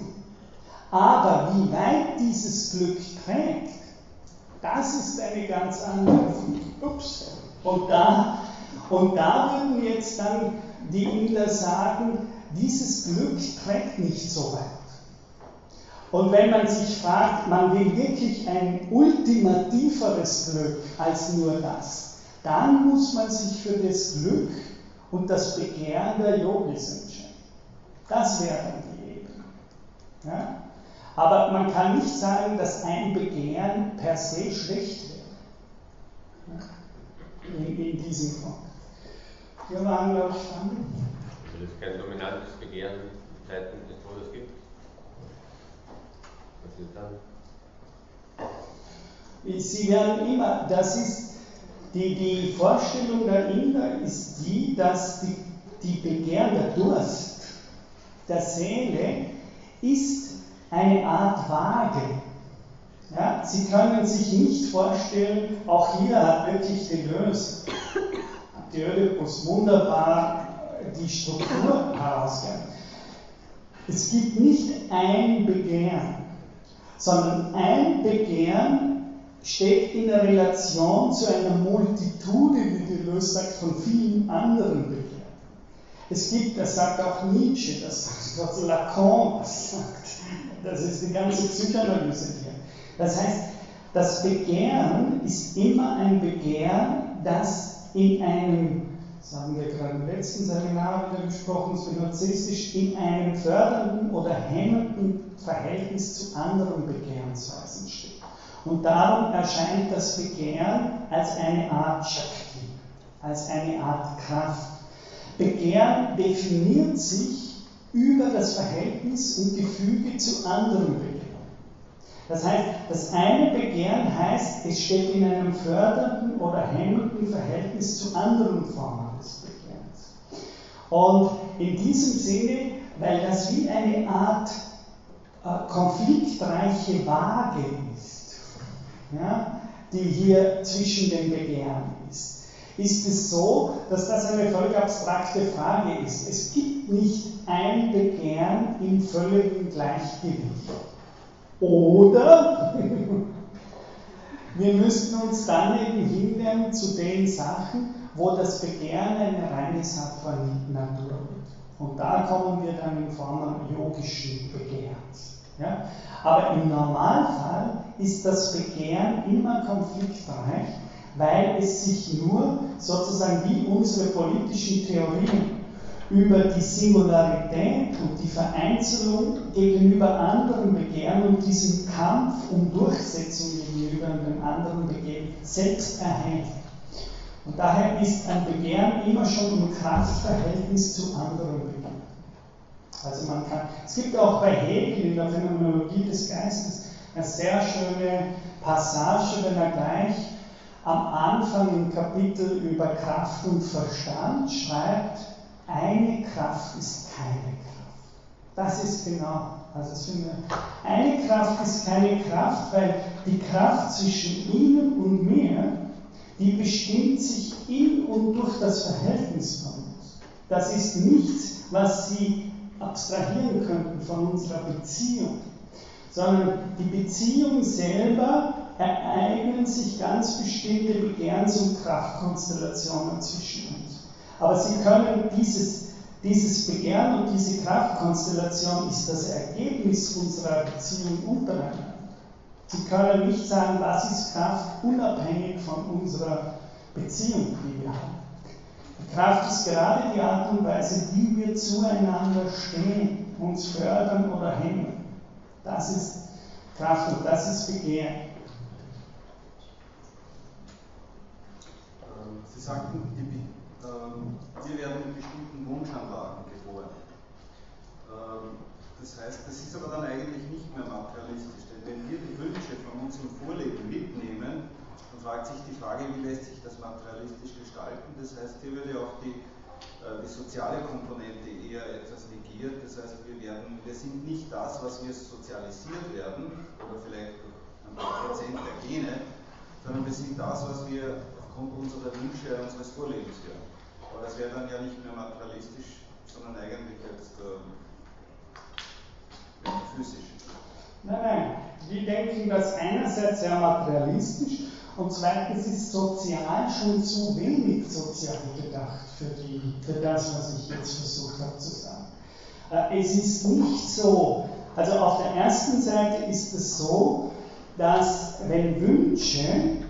Aber wie weit dieses Glück trägt, das ist eine ganz andere. Ups. Und da, und da würden jetzt dann die Inder sagen, dieses Glück trägt nicht so weit. Und wenn man sich fragt, man will wirklich ein ultimativeres Glück als nur das, dann muss man sich für das Glück und das Begehren der Yogis entscheiden. Das wäre dann die Ebene. Ja? Aber man kann nicht sagen, dass ein Begehren per se schlecht wäre. In, in diesem Fall. Wir waren, glaube ich, dran. Dass es kein dominantes Begehren in Zeiten des Todes gibt. Was ist dann? Sie werden immer, das ist die, die Vorstellung der Inder ist die, dass die, die Begehren, der Durst der Seele ist eine Art Waage. Ja, Sie können sich nicht vorstellen, auch hier hat wirklich Deleuze, Oedipus wunderbar die Struktur herausgearbeitet. Es gibt nicht ein Begehren, sondern ein Begehren steht in der Relation zu einer Multitude, wie Deleuze sagt, von vielen anderen Begehren. Es gibt, das sagt auch Nietzsche, das sagt Lacan, das sagt, das ist die ganze Psychoanalyse hier. Das heißt, das Begehren ist immer ein Begehren, das in einem, das haben wir gerade im letzten Seminar wieder gesprochen, so narzisstisch, in einem fördernden oder hemmenden Verhältnis zu anderen Begehrensweisen steht. Und darum erscheint das Begehren als eine Art Shakti, als eine Art Kraft. Begehren definiert sich über das Verhältnis und Gefüge zu anderen Begehren. Das heißt, das eine Begehren heißt, es steht in einem fördernden oder hemmenden Verhältnis zu anderen Formen des Begehrens. Und in diesem Sinne, weil das wie eine Art äh, konfliktreiche Waage ist, ja, die hier zwischen den Begehren ist, ist es so, dass das eine völlig abstrakte Frage ist. Es gibt nicht ein Begehren im völligen Gleichgewicht. Oder wir müssten uns dann eben hinwenden zu den Sachen, wo das Begehren eine reine Sattva-Natur wird. Und da kommen wir dann in Form yogischen Begehrens. Ja? Aber im Normalfall ist das Begehren immer konfliktreich, weil es sich nur sozusagen wie unsere politischen Theorien über die Singularität und die Vereinzelung gegenüber anderen Begehren und diesen Kampf um Durchsetzung gegenüber den anderen Begehren selbst erhält. Und daher ist ein Begehren immer schon im Kraftverhältnis zu anderen Begehren. Also man kann, es gibt auch bei Hegel in der Phänomenologie des Geistes eine sehr schöne Passage, wenn er gleich am Anfang im Kapitel über Kraft und Verstand schreibt, eine Kraft ist keine Kraft. Das ist genau, also das finde ich, eine Kraft ist keine Kraft, weil die Kraft zwischen Ihnen und mir, die bestimmt sich in und durch das Verhältnis von uns. Das ist nichts, was Sie abstrahieren könnten von unserer Beziehung, sondern die Beziehung selber ereignen sich ganz bestimmte Begehrens- und Kraftkonstellationen zwischen uns. Aber Sie können dieses, dieses Begehren und diese Kraftkonstellation ist das Ergebnis unserer Beziehung untereinander. Sie können nicht sagen, was ist Kraft unabhängig von unserer Beziehung, die wir haben. Die Kraft ist gerade die Art und Weise, wie wir zueinander stehen, uns fördern oder hemmen. Das ist Kraft und das ist Begehren. Ähm, Sie sagten, die ähm, wir werden mit bestimmten Wunschanlagen geboren. Ähm, das heißt, das ist aber dann eigentlich nicht mehr materialistisch, denn wenn wir die Wünsche von unserem Vorleben mitnehmen, dann fragt sich die Frage, wie lässt sich das materialistisch gestalten. Das heißt, hier würde auch die, äh, die soziale Komponente eher etwas negiert. Das heißt, wir, werden, wir sind nicht das, was wir sozialisiert werden, oder vielleicht ein paar Prozent der Gene, sondern wir sind das, was wir aufgrund unserer Wünsche unseres Vorlebens werden. Aber das wäre dann ja nicht mehr materialistisch, sondern eigentlich jetzt ähm, physisch. Nein, nein. Wir denken das einerseits sehr materialistisch und zweitens ist sozial schon zu wenig sozial gedacht für, die, für das, was ich jetzt versucht habe zu sagen. Äh, es ist nicht so, also auf der ersten Seite ist es so, dass wenn Wünsche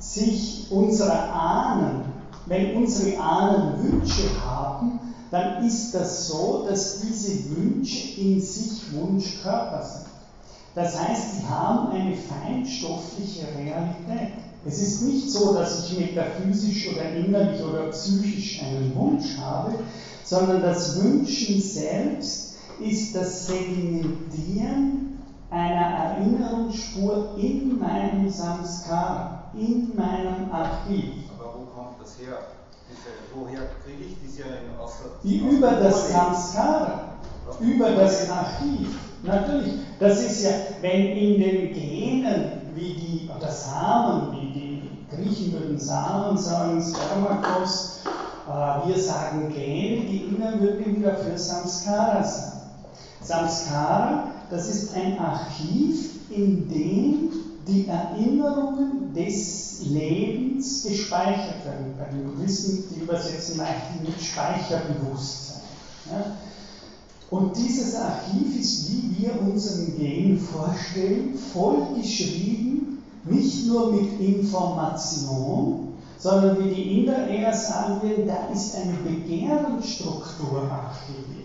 sich unserer Ahnen wenn unsere Ahnen Wünsche haben, dann ist das so, dass diese Wünsche in sich Wunschkörper sind. Das heißt, sie haben eine feinstoffliche Realität. Es ist nicht so, dass ich metaphysisch oder innerlich oder psychisch einen Wunsch habe, sondern das Wünschen selbst ist das Sedimentieren einer Erinnerungsspur in meinem Samskara, in meinem Archiv das her? Diese, woher kriege ich diese außer. Die über das Samskara, über das Archiv. Natürlich, das ist ja, wenn in den Genen wie die, oder Samen, wie die Griechen würden Samen sagen, Spermakos, äh, wir sagen Gene, die Inder würden wieder für Samskara sagen. Samskara, das ist ein Archiv, in dem die Erinnerungen des Lebens gespeichert werden. Bei den Buddhisten, die übersetzen leicht mit Speicherbewusstsein. Ja? Und dieses Archiv ist, wie wir unseren Gen vorstellen, vollgeschrieben, nicht nur mit Information, sondern wie die Inder eher sagen würden, da ist eine Begehrensstruktur archiviert.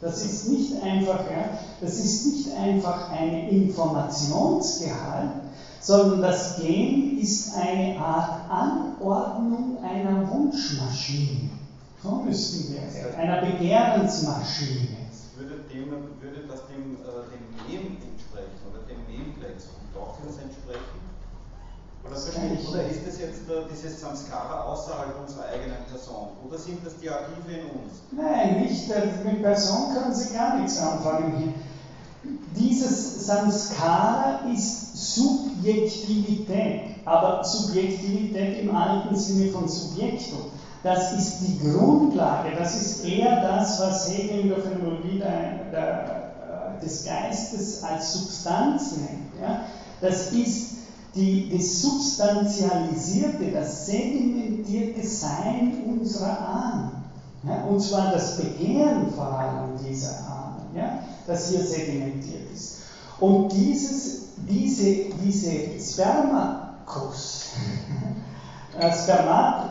Das ist nicht einfach, ja, das ist nicht einfach eine Informationsgehalt, sondern das Gen ist eine Art Anordnung einer Wunschmaschine. So müssten wir einer Begehrensmaschine. Würde, dem, würde das dem, äh, dem Mem entsprechen oder dem Memplex doch entsprechen? Oder, oder ist das jetzt äh, dieses Samskara außerhalb unserer eigenen Person? Oder sind das die Archive in uns? Nein, nicht. Mit Person können Sie gar nichts anfangen. Dieses Samskara ist Subjektivität, aber Subjektivität im alten Sinne von Subjektum. Das ist die Grundlage, das ist eher das, was Hegel in der Phänomenologie der, der, des Geistes als Substanz nennt. Ja? Das ist die, das substantialisierte, das sedimentierte Sein unserer Ahnen. Ja? Und zwar das Begehren vor allem dieser Ahnen, ja? Das hier sedimentiert ist. Und dieses, diese, diese Spermakus, äh, Spermat,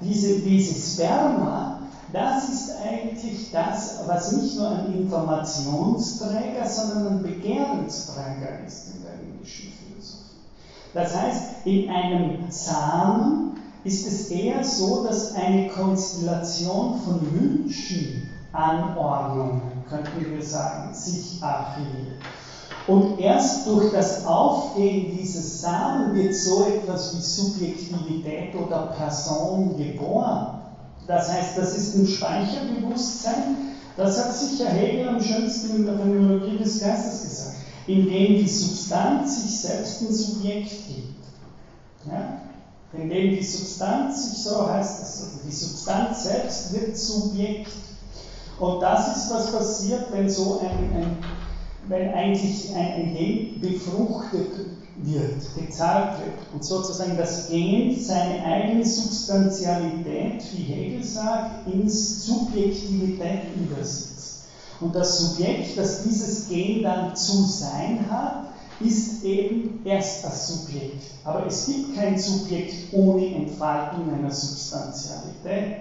diese, diese Sperma, das ist eigentlich das, was nicht nur ein Informationsträger, sondern ein Begehrensträger ist in der indischen Philosophie. Das heißt, in einem Samen ist es eher so, dass eine Konstellation von Wünschen, Anordnungen, könnten wir sagen, sich archiviert. Und erst durch das Aufgehen dieses Samen wird so etwas wie Subjektivität oder Person geboren. Das heißt, das ist ein Speicherbewusstsein, das hat sicher Hegel am schönsten in der Phänomenologie des Geistes gesagt, in dem die Substanz sich selbst ein Subjekt gibt. Ja? In dem die Substanz sich, so heißt das, die Substanz selbst wird Subjekt. Und das ist, was passiert, wenn so ein, ein wenn eigentlich ein Gen befruchtet wird, gezahlt wird und sozusagen das Gen seine eigene Substantialität, wie Hegel sagt, ins Subjektivität übersetzt. Und das Subjekt, das dieses Gen dann zu sein hat, ist eben erst das Subjekt. Aber es gibt kein Subjekt ohne Entfaltung einer Substantialität,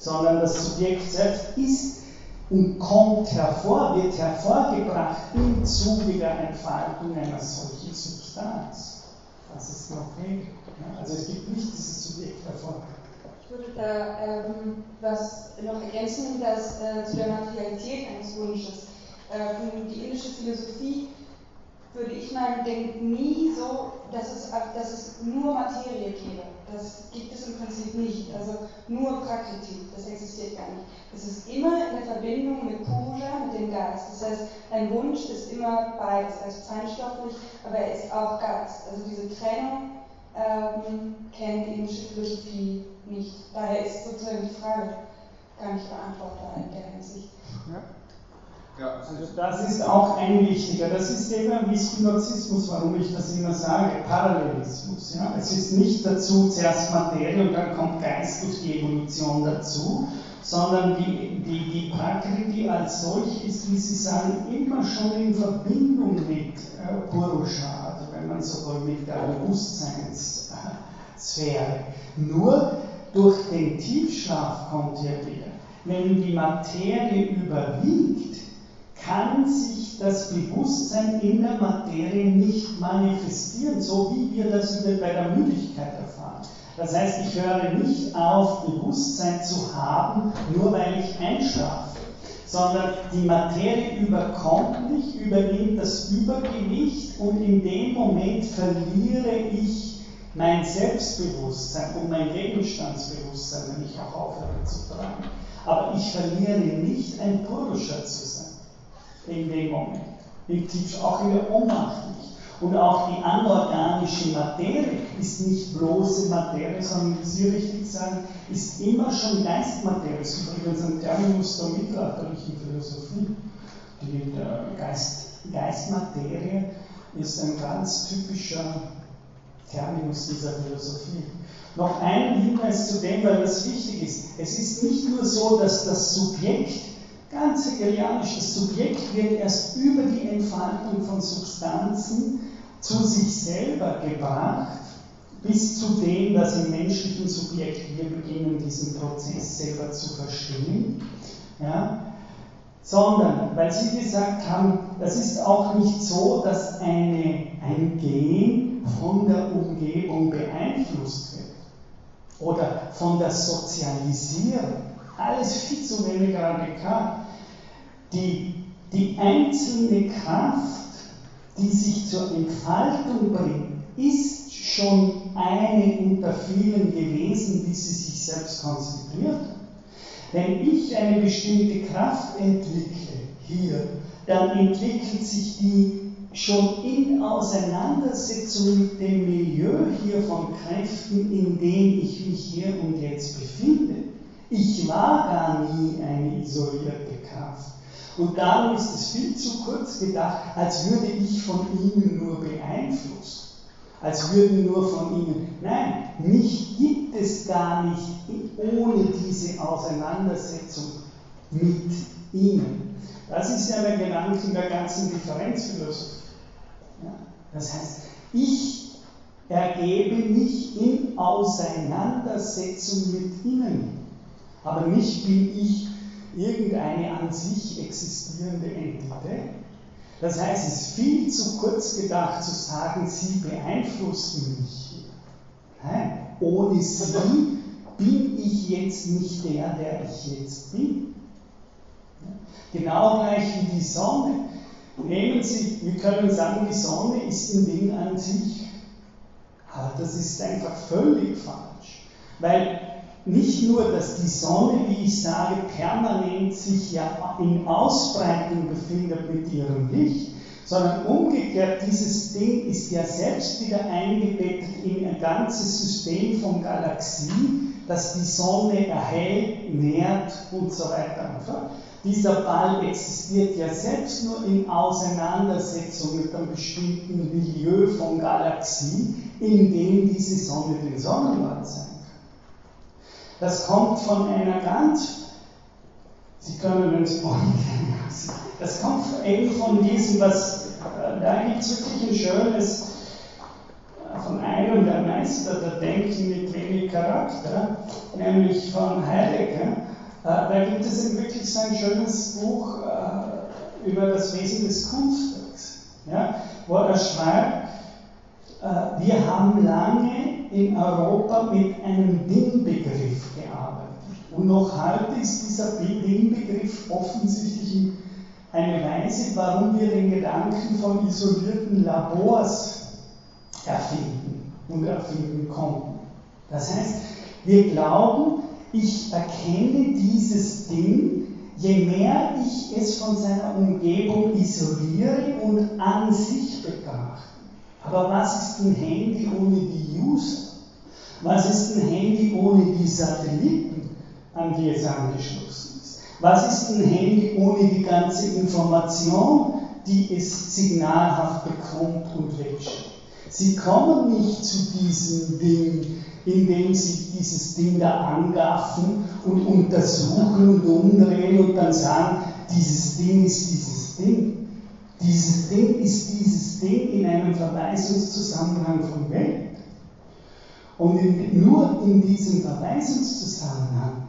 sondern das Subjekt selbst ist und kommt hervor, wird hervorgebracht im Zuge der Entfaltung einer solchen Substanz. Das ist noch Hegel. Also es gibt nicht dieses Subjekt hervor. Ich würde da ähm, was noch ergänzen, dass äh, zu der Materialität eines Wunsches. Äh, die indische Philosophie würde ich meinen, denkt nie so, dass es, dass es nur Materie gäbe. Das gibt es im Prinzip nicht. Also nur Prakriti, das existiert gar nicht. Es ist immer in der Verbindung mit Puja, mit dem Geist. Das heißt, ein Wunsch ist immer beides. Ist feinstofflich, aber er ist auch Geist. Also diese Trennung ähm, kennt die indische Philosophie nicht. Daher ist sozusagen die Frage gar nicht beantwortbar in der Hinsicht. Ja. Also das ist auch ein wichtiger, das ist eben wie Spinozismus, warum ich das immer sage, Parallelismus. Ja? Es ist nicht dazu zuerst Materie und dann kommt Geist durch die Evolution dazu, sondern die, die, die Prakriti als solch ist, wie Sie sagen, immer schon in Verbindung mit äh, Purusha, also wenn man so will, mit der Bewusstseinssphäre. Nur durch den Tiefschlaf kommt hier wieder. Wenn die Materie überwiegt, kann sich das Bewusstsein in der Materie nicht manifestieren, so wie wir das bei der Müdigkeit erfahren. Das heißt, ich höre nicht auf, Bewusstsein zu haben, nur weil ich einschlafe, sondern die Materie überkommt mich, übernimmt das Übergewicht und in dem Moment verliere ich mein Selbstbewusstsein und mein Gegenstandsbewusstsein, wenn ich auch aufhöre zu tragen. Aber ich verliere nicht ein Purusha zu sein in dem Moment. Im Tief, auch in der Ohnmacht nicht. Und auch die anorganische Materie ist nicht bloße Materie, sondern, wie Sie richtig sagen, ist immer schon Geistmaterie. Das ist übrigens ein Terminus der mittelalterlichen Philosophie. Die Geist, Geistmaterie ist ein ganz typischer Terminus dieser Philosophie. Noch ein Hinweis zu dem, weil das wichtig ist. Es ist nicht nur so, dass das Subjekt, ganz hegelianisch, das Subjekt wird erst über die Entfaltung von Substanzen zu sich selber gebracht, bis zu dem, dass im menschlichen Subjekt wir beginnen, diesen Prozess selber zu verstehen. Ja? Sondern, weil Sie gesagt haben, das ist auch nicht so, dass eine, ein Gen von der Umgebung beeinflusst wird oder von der Sozialisierung. Alles viel zu wenig radikal. Die, die einzelne Kraft, die sich zur Entfaltung bringt, ist schon eine unter vielen gewesen, wie sie sich selbst konstituiert hat. Wenn ich eine bestimmte Kraft entwickle hier, dann entwickelt sich die schon in Auseinandersetzung mit dem Milieu hier von Kräften, in dem ich mich hier und jetzt befinde. Ich war gar nie eine isolierte Kraft. Und darum ist es viel zu kurz gedacht, als würde ich von ihnen nur beeinflusst. Als würden nur von ihnen. Nein, mich gibt es gar nicht ohne diese Auseinandersetzung mit ihnen. Das ist ja der Gedanke der ganzen Differenzphilosophie. Ja? Das heißt, ich ergebe mich in Auseinandersetzung mit ihnen. Aber nicht bin ich irgendeine an sich existierende Entität. Das heißt, es ist viel zu kurz gedacht zu sagen, sie beeinflussen mich. Nein, ohne sie bin ich jetzt nicht der, der ich jetzt bin. Genau gleich wie die Sonne. Nehmen Sie, wir können sagen, die Sonne ist ein Ding an sich. Aber das ist einfach völlig falsch. Weil nicht nur, dass die Sonne, wie ich sage, permanent sich ja in Ausbreitung befindet mit ihrem Licht, sondern umgekehrt, dieses Ding ist ja selbst wieder eingebettet in ein ganzes System von Galaxien, das die Sonne erhält, nährt und so weiter und fort. Dieser Ball existiert ja selbst nur in Auseinandersetzung mit einem bestimmten Milieu von Galaxien, in dem diese Sonne den Sonnenwald sein kann. Das kommt von einer ganz, Sie können, Sie wollen, das kommt eben von diesem, was, äh, da gibt es wirklich ein schönes, äh, von einem der Meister der Denken mit wenig Charakter, nämlich von Heidegger. Äh, da gibt es wirklich so ein schönes Buch über das Wesen des Kunstwerks, ja, wo er schreibt, wir haben lange in Europa mit einem Ding-Begriff gearbeitet. Und noch heute ist dieser Ding-Begriff offensichtlich eine Weise, warum wir den Gedanken von isolierten Labors erfinden und erfinden konnten. Das heißt, wir glauben, ich erkenne dieses Ding, je mehr ich es von seiner Umgebung isoliere und an sich betrachte. Aber was ist ein Handy ohne die User? Was ist ein Handy ohne die Satelliten, an die es angeschlossen ist? Was ist ein Handy ohne die ganze Information, die es signalhaft bekommt und wegschickt? Sie kommen nicht zu diesem Ding indem sie dieses Ding da angaffen und untersuchen und umdrehen und dann sagen, dieses Ding ist dieses Ding. Dieses Ding ist dieses Ding in einem Verweisungszusammenhang von Welt. Und in, nur in diesem Verweisungszusammenhang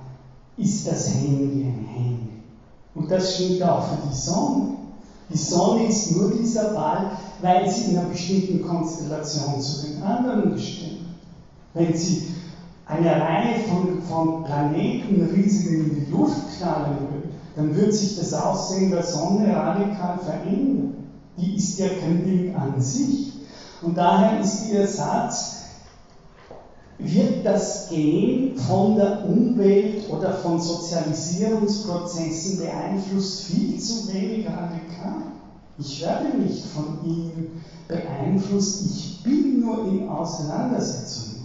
ist das Handy ein Handy. Und das stimmt auch für die Sonne. Die Sonne ist nur dieser Ball, weil sie in einer bestimmten Konstellation zu den anderen bestimmt. Wenn Sie eine Reihe von, von Planeten riesig in die Luft knallen würden, dann wird sich das Aussehen der Sonne radikal verändern. Die ist ja kein Ding an sich. Und daher ist Ihr Satz, wird das Gen von der Umwelt oder von Sozialisierungsprozessen beeinflusst viel zu wenig radikal. Ich werde nicht von ihm beeinflusst, ich bin nur in Auseinandersetzung.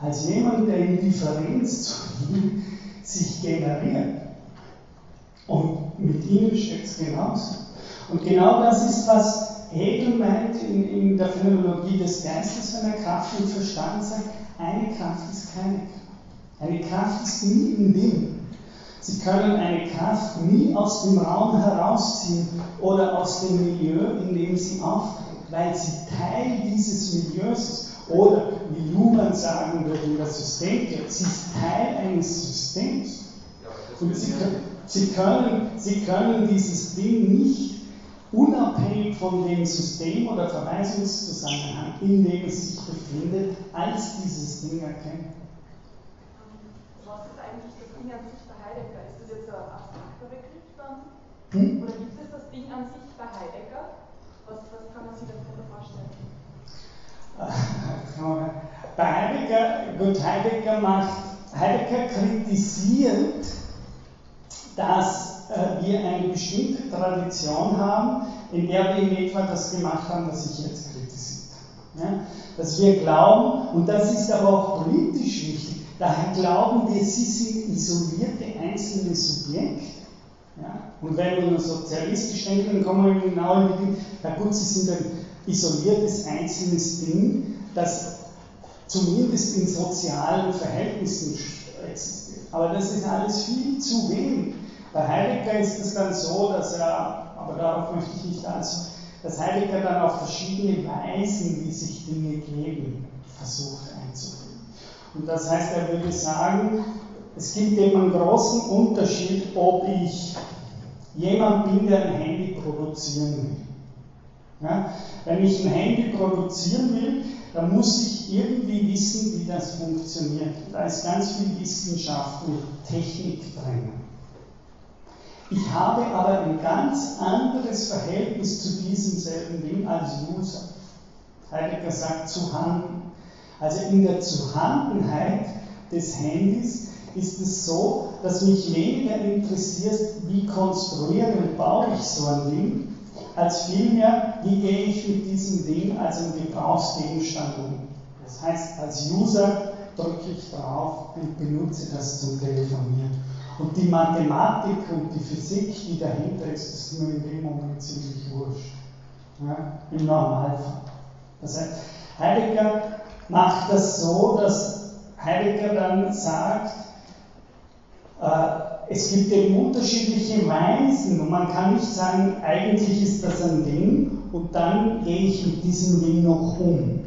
Als jemand, der in Differenz zu ihm sich generiert. Und mit ihnen steckt es genauso. Und genau das ist, was Hegel meint in, in der Phänomenologie des Geistes, wenn er Kraft und Verstand sagt, eine Kraft ist keine Kraft. Eine Kraft ist nie im Ding. Sie können eine Kraft nie aus dem Raum herausziehen oder aus dem Milieu, in dem sie auftritt, weil sie Teil dieses Milieus ist. Oder wie Luhmann sagen würde in der Systemtheorie, sie ist Teil eines Systems. Und sie können, sie, können, sie können dieses Ding nicht unabhängig von dem System oder Verweisungszusammenhang, in dem es sich befindet, als dieses Ding erkennen. Was ist eigentlich das Ding an sich bei Heidegger? Ist das jetzt ein abstrakter Begriff dann? Hm? Oder gibt es das Ding an sich bei Heidegger? Was, was kann man sich darunter vorstellen? Bei Heidegger, gut, Heidegger macht, Heidegger kritisiert, dass äh, wir eine bestimmte Tradition haben, in der wir in etwa das gemacht haben, was ich jetzt kritisiert habe. Ja? Dass wir glauben, und das ist aber auch politisch wichtig, daher glauben wir, sie sind isolierte einzelne Subjekte. Ja? Und wenn wir nur sozialistisch denken, dann kommen wir genau mit dem, na gut, sie sind ein isoliertes einzelnes Ding, das zumindest in sozialen Verhältnissen existiert. Aber das ist alles viel zu wenig. Bei Heidegger ist es dann so, dass er, aber darauf möchte ich nicht allzu, dass Heidegger dann auf verschiedene Weisen, wie sich Dinge geben, versucht einzubringen. Und das heißt, er würde sagen, es gibt eben einen großen Unterschied, ob ich jemand bin, der ein Handy produzieren will. Ja? Wenn ich ein Handy produzieren will, dann muss ich irgendwie wissen, wie das funktioniert. Da ist ganz viel Wissenschaft und Technik drin. Ich habe aber ein ganz anderes Verhältnis zu diesem selben Ding als User. Heidegger sagt zu Handen. Also in der Zuhandenheit des Handys ist es so, dass mich weniger interessiert, wie konstruiere und baue ich so ein Ding, als vielmehr, wie gehe ich mit diesem Ding als einem Gebrauchsgegenstand um. Das heißt, als User drücke ich drauf und benutze das zum Telefonieren. Und die Mathematik und die Physik, die dahinter ist, ist mir in dem Moment ziemlich wurscht. Ja, Im Normalfall. Das heißt, Heidegger macht das so, dass Heidegger dann sagt, äh, es gibt eben unterschiedliche Weisen und man kann nicht sagen, eigentlich ist das ein Ding und dann gehe ich mit diesem Ding noch um.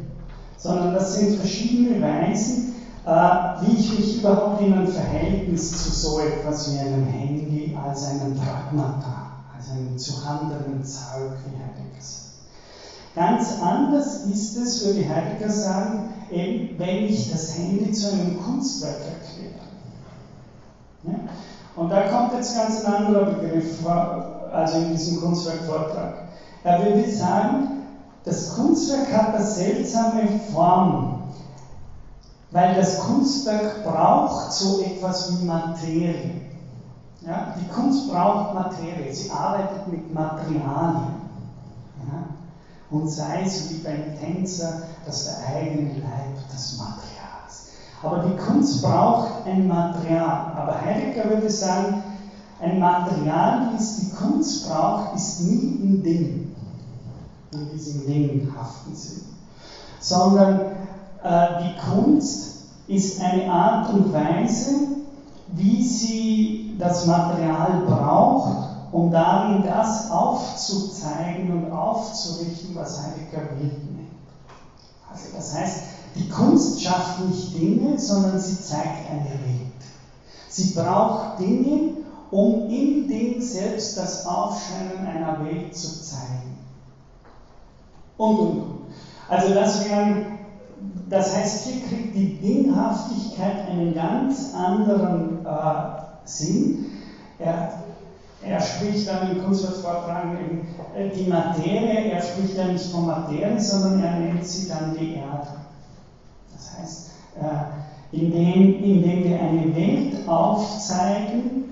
Sondern das sind verschiedene Weisen, wie ich mich überhaupt in ein Verhältnis zu so etwas wie einem Handy als einem Pragmata, als einem zuhandenen Zeug, wie Heidegger sagt. Ganz anders ist es, würde Heidegger sagen, eben, wenn ich das Handy zu einem Kunstwerk erkläre. Ja? Und da kommt jetzt ganz ein anderer Begriff vor, also in diesem Kunstwerkvortrag. Er würde sagen, das Kunstwerk hat eine seltsame Form, weil das Kunstwerk braucht so etwas wie Materie. Ja? Die Kunst braucht Materie, sie arbeitet mit Materialien. Ja? Und sei es wie beim Tänzer, dass der eigene Leib das Material aber die Kunst braucht ein Material. Aber Heidegger würde sagen, ein Material, wie es die Kunst braucht, ist nie ein Ding, in diesem dinghaften Sinn. Sondern äh, die Kunst ist eine Art und Weise, wie sie das Material braucht, um darin das aufzuzeigen und aufzurichten, was Heidegger nennt. Also das heißt, die Kunst schafft nicht Dinge, sondern sie zeigt eine Welt. Sie braucht Dinge, um im Ding selbst das Aufscheinen einer Welt zu zeigen. Und, und, und. Also das wären, das heißt, hier kriegt die Dinghaftigkeit einen ganz anderen äh, Sinn. Er, er spricht dann im Kunstwerksvortrag eben äh, die Materie, er spricht ja nicht von Materie, sondern er nennt sie dann die Erde. Das heißt, äh, indem, indem wir eine Welt aufzeigen,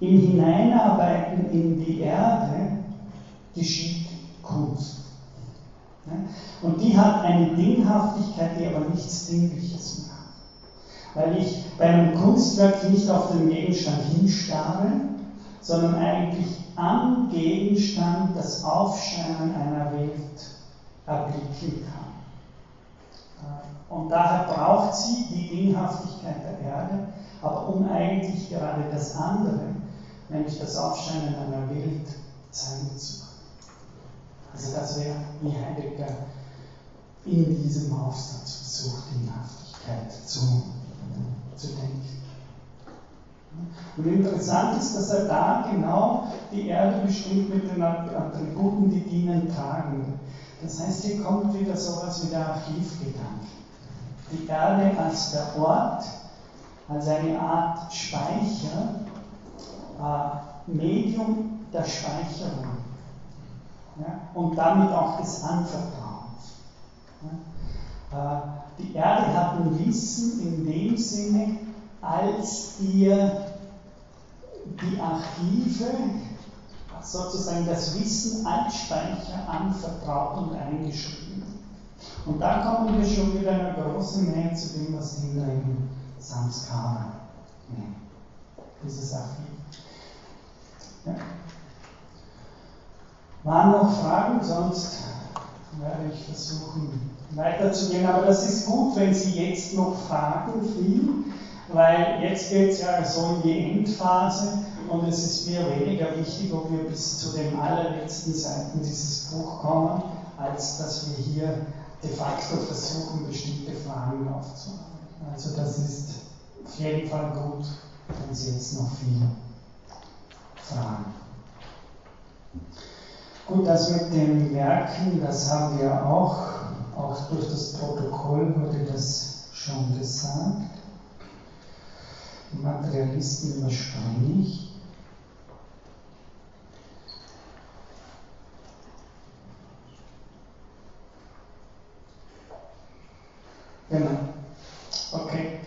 im Hineinarbeiten in die Erde, geschieht Kunst. Und die hat eine Dinghaftigkeit, die aber nichts Dingliches macht. Weil ich bei einem Kunstwerk nicht auf den Gegenstand hinstarre, sondern eigentlich am Gegenstand das Aufscheinen einer Welt erblicken kann. Und daher braucht sie die Dinghaftigkeit der Erde, aber um eigentlich gerade das andere, nämlich das Aufscheinen einer Welt, zeigen zu können. Also das wäre, wie Heidegger in diesem Aufsatz versucht, Dinghaftigkeit zu, zu denken. Und interessant ist, dass er da genau die Erde bestimmt mit den Attributen, die dienen tragen. Das heißt, hier kommt wieder sowas wie der Archivgedanke. Die Erde als der Ort, als eine Art Speicher, äh, Medium der Speicherung ja, und damit auch des Anvertrauens. Ja. Äh, die Erde hat ein Wissen in dem Sinne, als ihr die Archive, sozusagen das Wissen als Speicher anvertraut und eingeschrieben. Und da kommen wir schon wieder in einer großen Nähe zu dem, was Indra in Samskara nennt. Dieses Archiv. Ja. Waren noch Fragen? Sonst werde ich versuchen weiterzugehen. Aber das ist gut, wenn Sie jetzt noch fragen, viel weil jetzt geht es ja so in die Endphase und es ist mir weniger wichtig, ob wir bis zu den allerletzten Seiten dieses Buch kommen, als dass wir hier de facto versuchen, bestimmte Fragen aufzunehmen. Also das ist auf jeden Fall gut, wenn Sie jetzt noch viele Fragen. Gut, das mit den Werken, das haben wir auch, auch durch das Protokoll wurde das schon gesagt. Materialisten überspringe ich. Genau. Okay.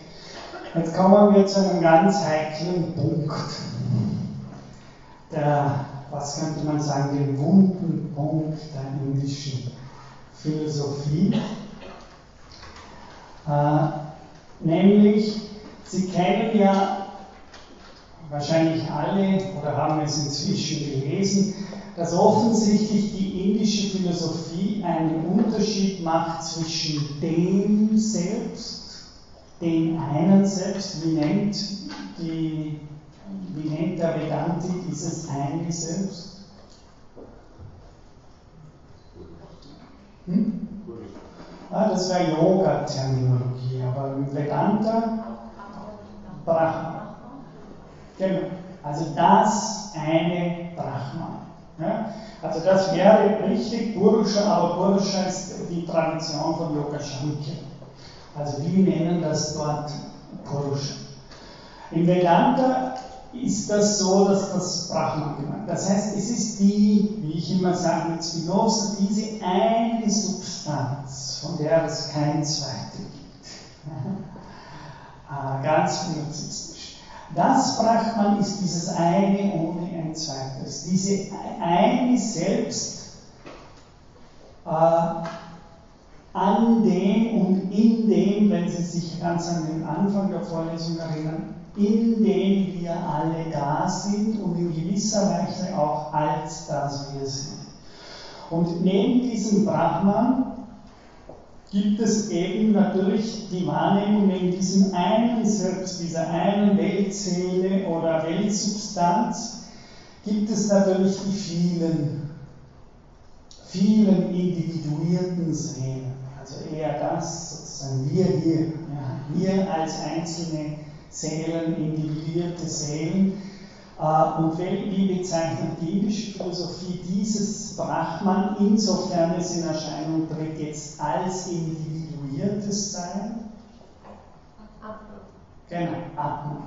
Jetzt kommen wir zu einem ganz heiklen Punkt. Der, was könnte man sagen, den wunden Punkt der indischen Philosophie. Äh, nämlich Sie kennen ja wahrscheinlich alle oder haben es inzwischen gelesen, dass offensichtlich die indische Philosophie einen Unterschied macht zwischen dem Selbst, dem einen Selbst, wie nennt, die, wie nennt der Vedanti dieses eine Selbst? Hm? Ah, das wäre Yoga-Terminologie, aber Vedanta Brahman. Genau. Also das eine Brahman. Ja? Also das wäre richtig Purusha, aber Purusha ist die Tradition von Yoga Shankya. Also die nennen das dort Purusha. Im Vedanta ist das so, dass das Brahman gemeint Das heißt, es ist die, wie ich immer sage mit Spinoza, diese eine Substanz, von der es kein zweite gibt. Ah, ganz narzisstisch. Das Brahman ist dieses eine ohne ein zweites. Diese eine Selbst äh, an dem und in dem, wenn Sie sich ganz an den Anfang der Vorlesung erinnern, in dem wir alle da sind und in gewisser Weise auch als das wir sind. Und neben diesem Brahman gibt es eben natürlich die Wahrnehmung in diesem einen Selbst, dieser einen Weltseele oder Weltsubstanz, gibt es natürlich die vielen, vielen individuierten Seelen. Also eher das, sozusagen wir hier, ja, wir als einzelne Seelen, individuierte Seelen, äh, und wie bezeichnet die indische Philosophie dieses Brahman, insofern es in Erscheinung tritt, jetzt als individuiertes Sein? Genau, Atman.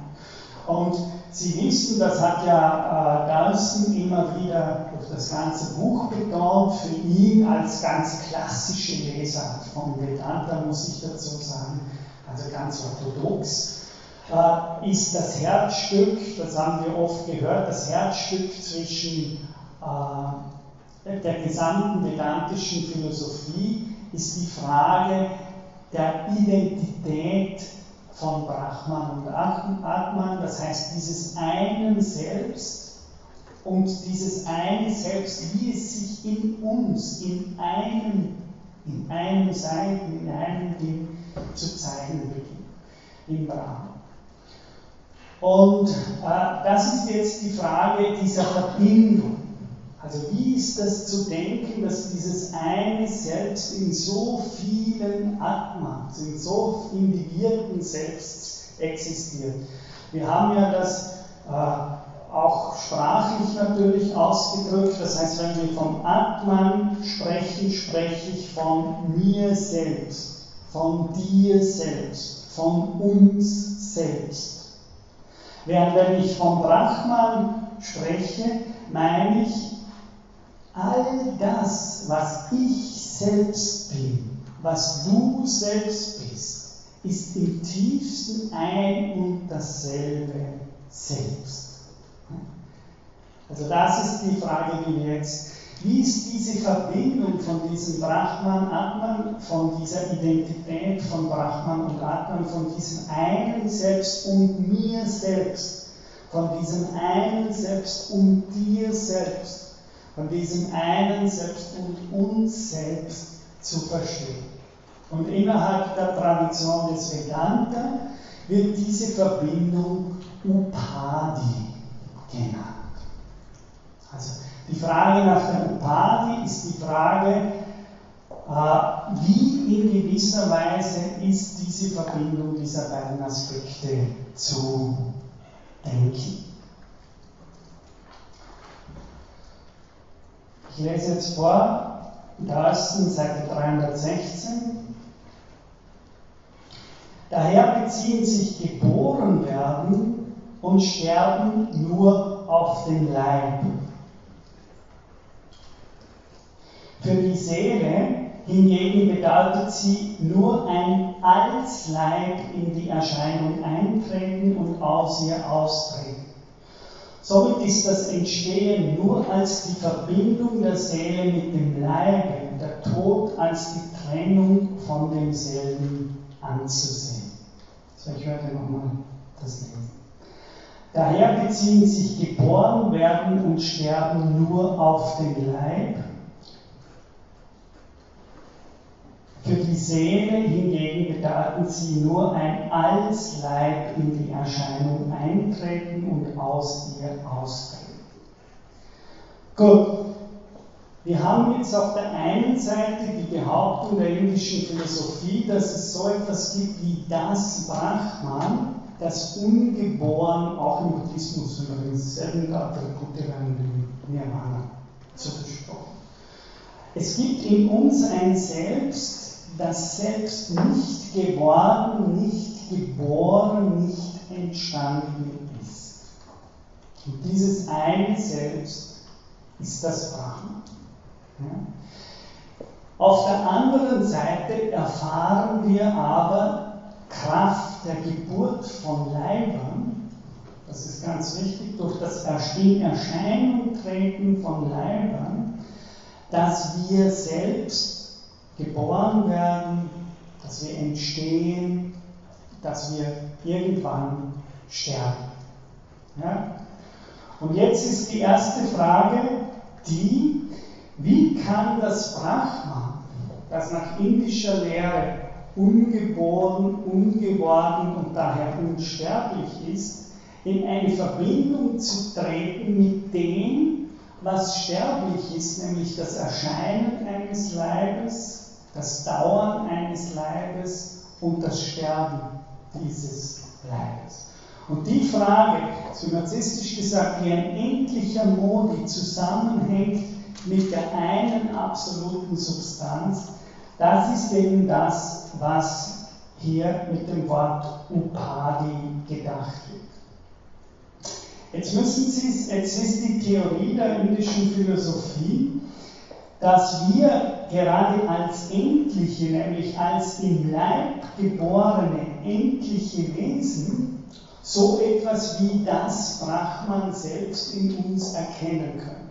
Und Sie wissen, das hat ja äh, Dalson immer wieder durch das ganze Buch betont, für ihn als ganz klassische Lesart von Vedanta, muss ich dazu sagen, also ganz orthodox ist das Herzstück, das haben wir oft gehört, das Herzstück zwischen äh, der gesamten vedantischen Philosophie ist die Frage der Identität von Brahman und Atman, das heißt dieses einen Selbst und dieses eine Selbst, wie es sich in uns, in einem, in einem Sein, in einem Ding zu zeigen beginnt, im Brahman. Und äh, das ist jetzt die Frage dieser Verbindung. Also wie ist das zu denken, dass dieses eine Selbst in so vielen Atmans, in so individuellen Selbst existiert? Wir haben ja das äh, auch sprachlich natürlich ausgedrückt, das heißt, wenn wir vom Atman sprechen, spreche ich von mir selbst, von dir selbst, von uns selbst. Während wenn ich vom Brahman spreche, meine ich all das, was ich selbst bin, was du selbst bist, ist im tiefsten ein und dasselbe Selbst. Also das ist die Frage, die wir jetzt, wie ist diese Verbindung von diesem Brahman, Atman, von dieser Identität von Brahman und Atman, von diesem einen Selbst und mir selbst, von diesem einen Selbst und dir selbst von diesem einen Selbst und uns selbst zu verstehen. Und innerhalb der Tradition des Vedanta wird diese Verbindung Upadi genannt. Also die Frage nach der Upadi ist die Frage, äh, wie in gewisser Weise ist diese Verbindung dieser beiden Aspekte zu denken. Ich lese jetzt vor, in der ersten Seite 316. Daher beziehen sich geboren werden und sterben nur auf den Leib. Für die Seele hingegen bedeutet sie nur ein als Leib in die Erscheinung eintreten und aus ihr austreten. Somit ist das Entstehen nur als die Verbindung der Seele mit dem Leibe, der Tod als die Trennung von demselben anzusehen. So, ich werde nochmal das lesen. Daher beziehen sich geboren werden und sterben nur auf den Leib, Für die Seele hingegen bedeuten sie nur ein als Leib in die Erscheinung eintreten und aus ihr austreten. Gut, wir haben jetzt auf der einen Seite die Behauptung der indischen Philosophie, dass es so etwas gibt wie das Brahman, das Ungeboren, auch im Buddhismus übrigens, Nirvana zugesprochen. Es gibt in uns ein Selbst, das selbst nicht geworden, nicht geboren, nicht entstanden ist. Und dieses eine Selbst ist das Brahman. Ja? Auf der anderen Seite erfahren wir aber Kraft der Geburt von Leibern, das ist ganz wichtig, durch das in Erscheinung treten von Leibern, dass wir selbst geboren werden, dass wir entstehen, dass wir irgendwann sterben. Ja? Und jetzt ist die erste Frage die, wie kann das Brahman, das nach indischer Lehre ungeboren, ungeworden und daher unsterblich ist, in eine Verbindung zu treten mit dem, was sterblich ist, nämlich das Erscheinen eines Leibes, das Dauern eines Leibes und das Sterben dieses Leibes. Und die Frage, synazistisch gesagt, wie ein endlicher Modi zusammenhängt mit der einen absoluten Substanz, das ist eben das, was hier mit dem Wort Upadi gedacht wird. Jetzt müssen Sie, jetzt ist die Theorie der indischen Philosophie, dass wir gerade als endliche, nämlich als im Leib geborene endliche Wesen, so etwas wie das Brahman selbst in uns erkennen können.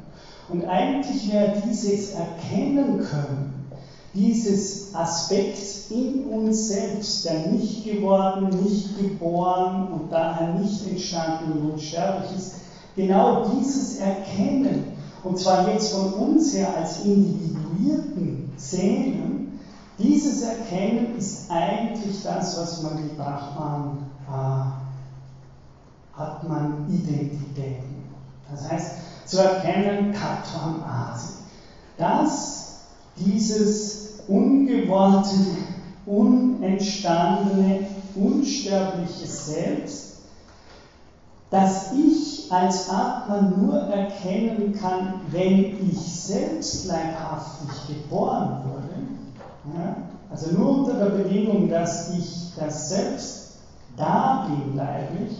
Und eigentlich wäre dieses Erkennen können, dieses Aspekt in uns selbst, der nicht geworden, nicht geboren und daher nicht entstanden und unsterblich ist, genau dieses Erkennen, und zwar jetzt von uns her als individuierten Seelen, dieses Erkennen ist eigentlich das, was man die Brahman äh, hat man Identitäten. Das heißt, zu erkennen, Katvam Asi. Dass dieses ungewordene, unentstandene, unsterbliche Selbst, dass ich als Atman nur erkennen kann, wenn ich selbst leibhaftig geboren wurde, ja, also nur unter der Bedingung, dass ich das Selbst da bin leiblich,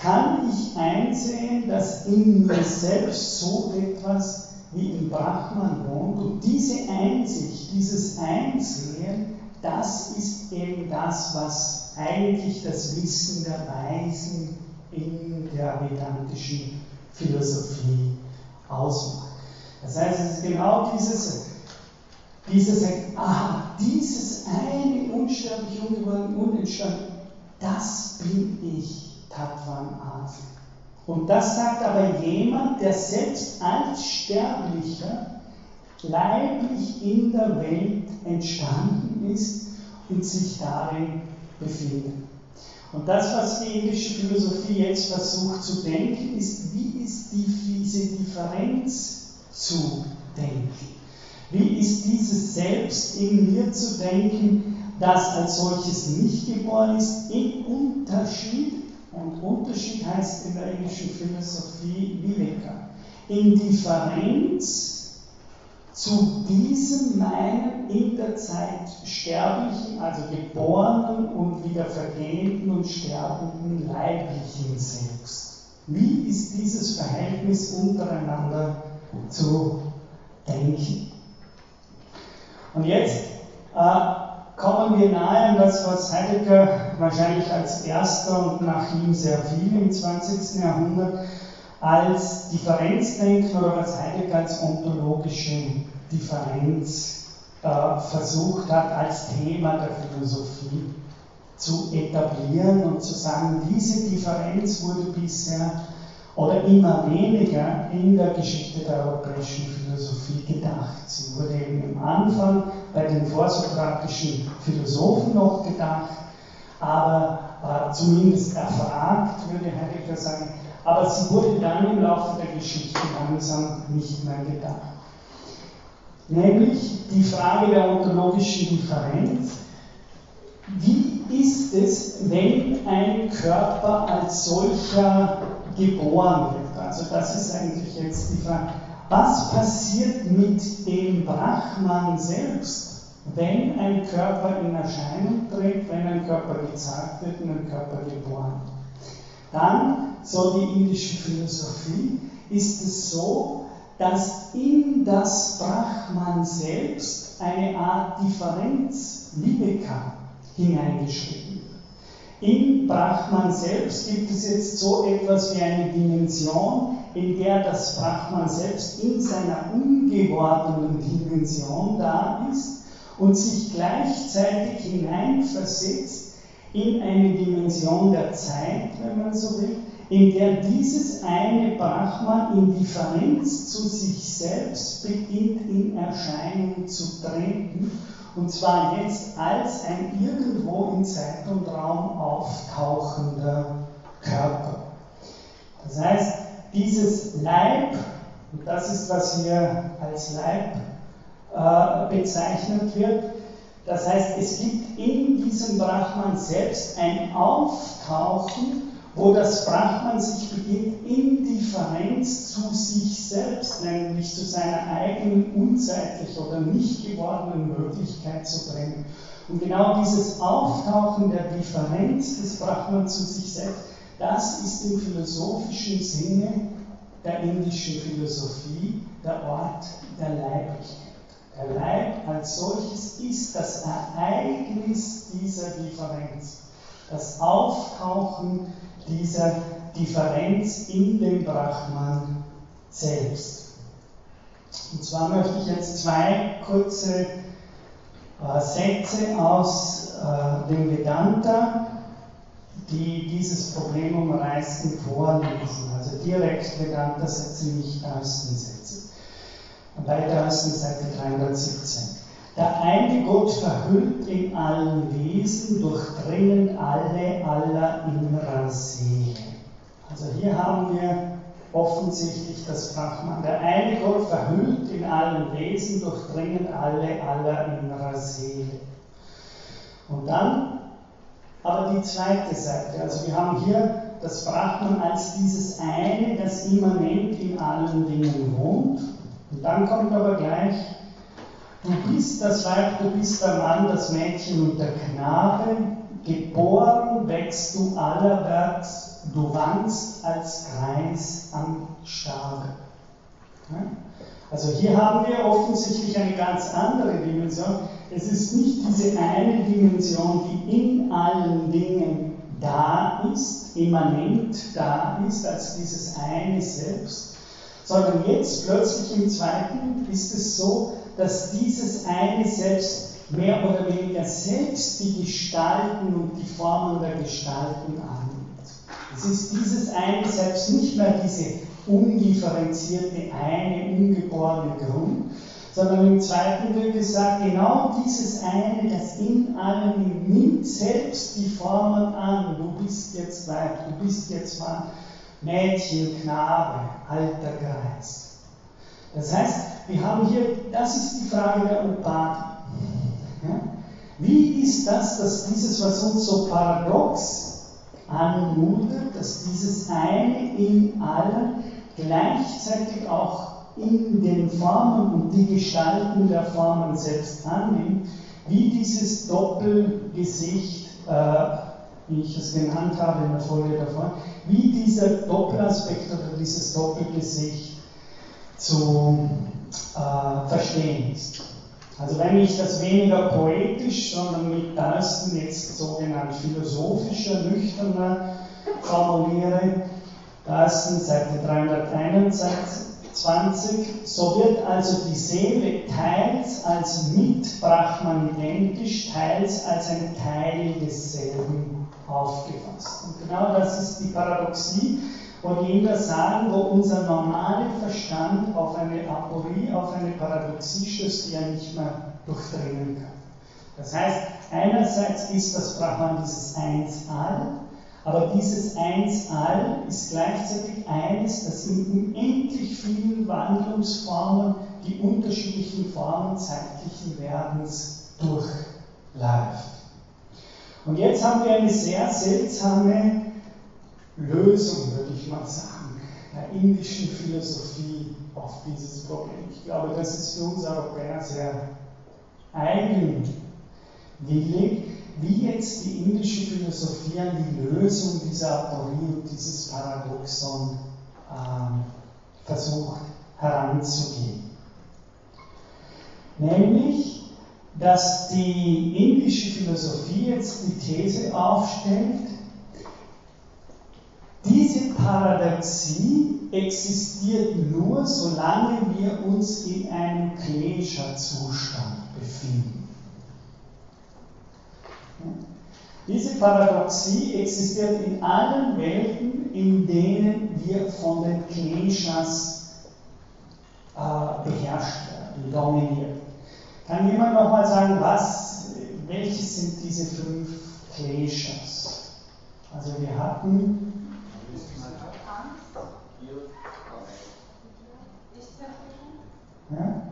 kann ich einsehen, dass in mir selbst so etwas wie im Brahman wohnt. Und diese Einsicht, dieses Einsehen, das ist eben das, was eigentlich das Wissen der Weisen in der vedantischen Philosophie ausmacht. Das heißt, es ist genau dieses, dieses, ah, dieses eine unsterbliche, ungeworden, unentstanden, das bin ich. Tatvan Asi. Und das sagt aber jemand, der selbst als Sterblicher leiblich in der Welt entstanden ist und sich darin befindet. Und das, was die indische Philosophie jetzt versucht zu denken, ist, wie ist die, diese Differenz zu denken? Wie ist dieses Selbst in mir zu denken, das als solches nicht geboren ist, im Unterschied und Unterschied heißt in der englischen Philosophie Viveka. In Differenz zu diesem meinen in der Zeit sterblichen, also geborenen und wieder vergehenden und sterbenden leiblichen Selbst. Wie ist dieses Verhältnis untereinander zu denken? Und jetzt äh, kommen wir nahe an das, was Heidegger wahrscheinlich als erster und nach ihm sehr viel im 20. Jahrhundert als Differenzdenken oder was Heidegger als ontologische Differenz äh, versucht hat, als Thema der Philosophie zu etablieren und zu sagen, diese Differenz wurde bisher oder immer weniger in der Geschichte der europäischen Philosophie gedacht. Sie wurde eben am Anfang bei den vorsokratischen Philosophen noch gedacht, aber äh, zumindest erfragt, würde Heidegger sagen, aber sie wurde dann im Laufe der Geschichte langsam nicht mehr gedacht. Nämlich die Frage der ontologischen Differenz. Wie ist es, wenn ein Körper als solcher geboren wird. Also das ist eigentlich jetzt die Frage. Was passiert mit dem Brahman selbst, wenn ein Körper in Erscheinung tritt, wenn ein Körper gezeugt wird und ein Körper geboren wird? Dann, so die indische Philosophie, ist es so, dass in das Brahman selbst eine Art Differenz, Viveka, hineingeschrieben in Brahman selbst gibt es jetzt so etwas wie eine Dimension, in der das Brahman selbst in seiner ungewordenen Dimension da ist und sich gleichzeitig hineinversetzt in eine Dimension der Zeit, wenn man so will, in der dieses eine Brahman in Differenz zu sich selbst beginnt in Erscheinung zu treten und zwar jetzt als ein irgendwo in Zeit und Raum auftauchender Körper. Das heißt, dieses Leib, und das ist, was hier als Leib äh, bezeichnet wird, das heißt, es gibt in diesem Brahman selbst ein Auftauchen wo das Brahman sich beginnt in Differenz zu sich selbst, nämlich zu seiner eigenen unzeitlich oder nicht gewordenen Möglichkeit zu bringen. Und genau dieses Auftauchen der Differenz des Brahman zu sich selbst, das ist im philosophischen Sinne der indischen Philosophie der Ort der Leiblichkeit. Der Leib als solches ist das Ereignis dieser Differenz. Das Auftauchen dieser Differenz in dem Brahman selbst. Und zwar möchte ich jetzt zwei kurze äh, Sätze aus äh, dem Vedanta, die dieses Problem umreißen, vorlesen. Also direkt Vedanta-Sätze, nicht Außensätze. Weiter außen Seite 317. Der eine Gott verhüllt in allen Wesen, durchdringen alle aller innerer Seele. Also hier haben wir offensichtlich das Brahman. Der eine Gott verhüllt in allen Wesen, durchdringen alle aller innerer Seele. Und dann aber die zweite Seite. Also wir haben hier das Brahman als dieses eine, das immanent in allen Dingen wohnt. Und dann kommt aber gleich, du bist das Weib, du bist der Mann, das Mädchen und der Knabe, geboren wächst du allerwärts du wanst als Kreis am Stabe. Also hier haben wir offensichtlich eine ganz andere Dimension. Es ist nicht diese eine Dimension, die in allen Dingen da ist, immanent da ist, als dieses eine Selbst, sondern jetzt plötzlich im zweiten ist es so, dass dieses eine Selbst mehr oder weniger selbst die Gestalten und die Formen der Gestalten annimmt. Es ist dieses eine selbst nicht mehr diese undifferenzierte, eine, ungeborene Grund, sondern im zweiten wird gesagt, genau dieses eine, das in allem nimmt selbst die Formen an. Du bist jetzt Weib, du bist jetzt Mann, Mädchen, Knabe, alter Geist. Das heißt, wir haben hier, das ist die Frage der Upadhi. Ja? Wie ist das, dass dieses, was uns so paradox anmutet, dass dieses eine in allen gleichzeitig auch in den Formen und die Gestalten der Formen selbst annimmt, wie dieses Doppelgesicht, äh, wie ich es genannt habe in der Folie davor, wie dieser Doppelaspekt oder dieses Doppelgesicht zu äh, verstehen ist. Also wenn ich das weniger poetisch, sondern mit Dalston jetzt sogenannt philosophischer, nüchterner formuliere, Dalston Seite 321, so wird also die Seele teils als mit Brahman identisch, teils als ein Teil desselben aufgefasst. Und genau das ist die Paradoxie, wo die Inder sagen, wo unser normaler Verstand auf eine Aporie, auf eine Paradoxie stößt, die er nicht mehr durchdringen kann. Das heißt, einerseits ist das Brahman dieses Eins-All, aber dieses Eins-All ist gleichzeitig eines, das in unendlich vielen Wandlungsformen die unterschiedlichen Formen zeitlichen Werdens durchläuft. Und jetzt haben wir eine sehr seltsame Lösung, würde ich mal sagen, der indischen Philosophie auf dieses Problem. Ich glaube, das ist für uns Europäer sehr eigenwillig, wie jetzt die indische Philosophie an die Lösung dieser Aporie und dieses Paradoxon äh, versucht heranzugehen. Nämlich, dass die indische Philosophie jetzt die These aufstellt, diese Paradoxie existiert nur, solange wir uns in einem Klesha-Zustand befinden. Diese Paradoxie existiert in allen Welten, in denen wir von den Kleshas äh, beherrscht werden, dominiert. Kann jemand nochmal sagen, was, welche sind diese fünf Kleshas? Also wir hatten Ja?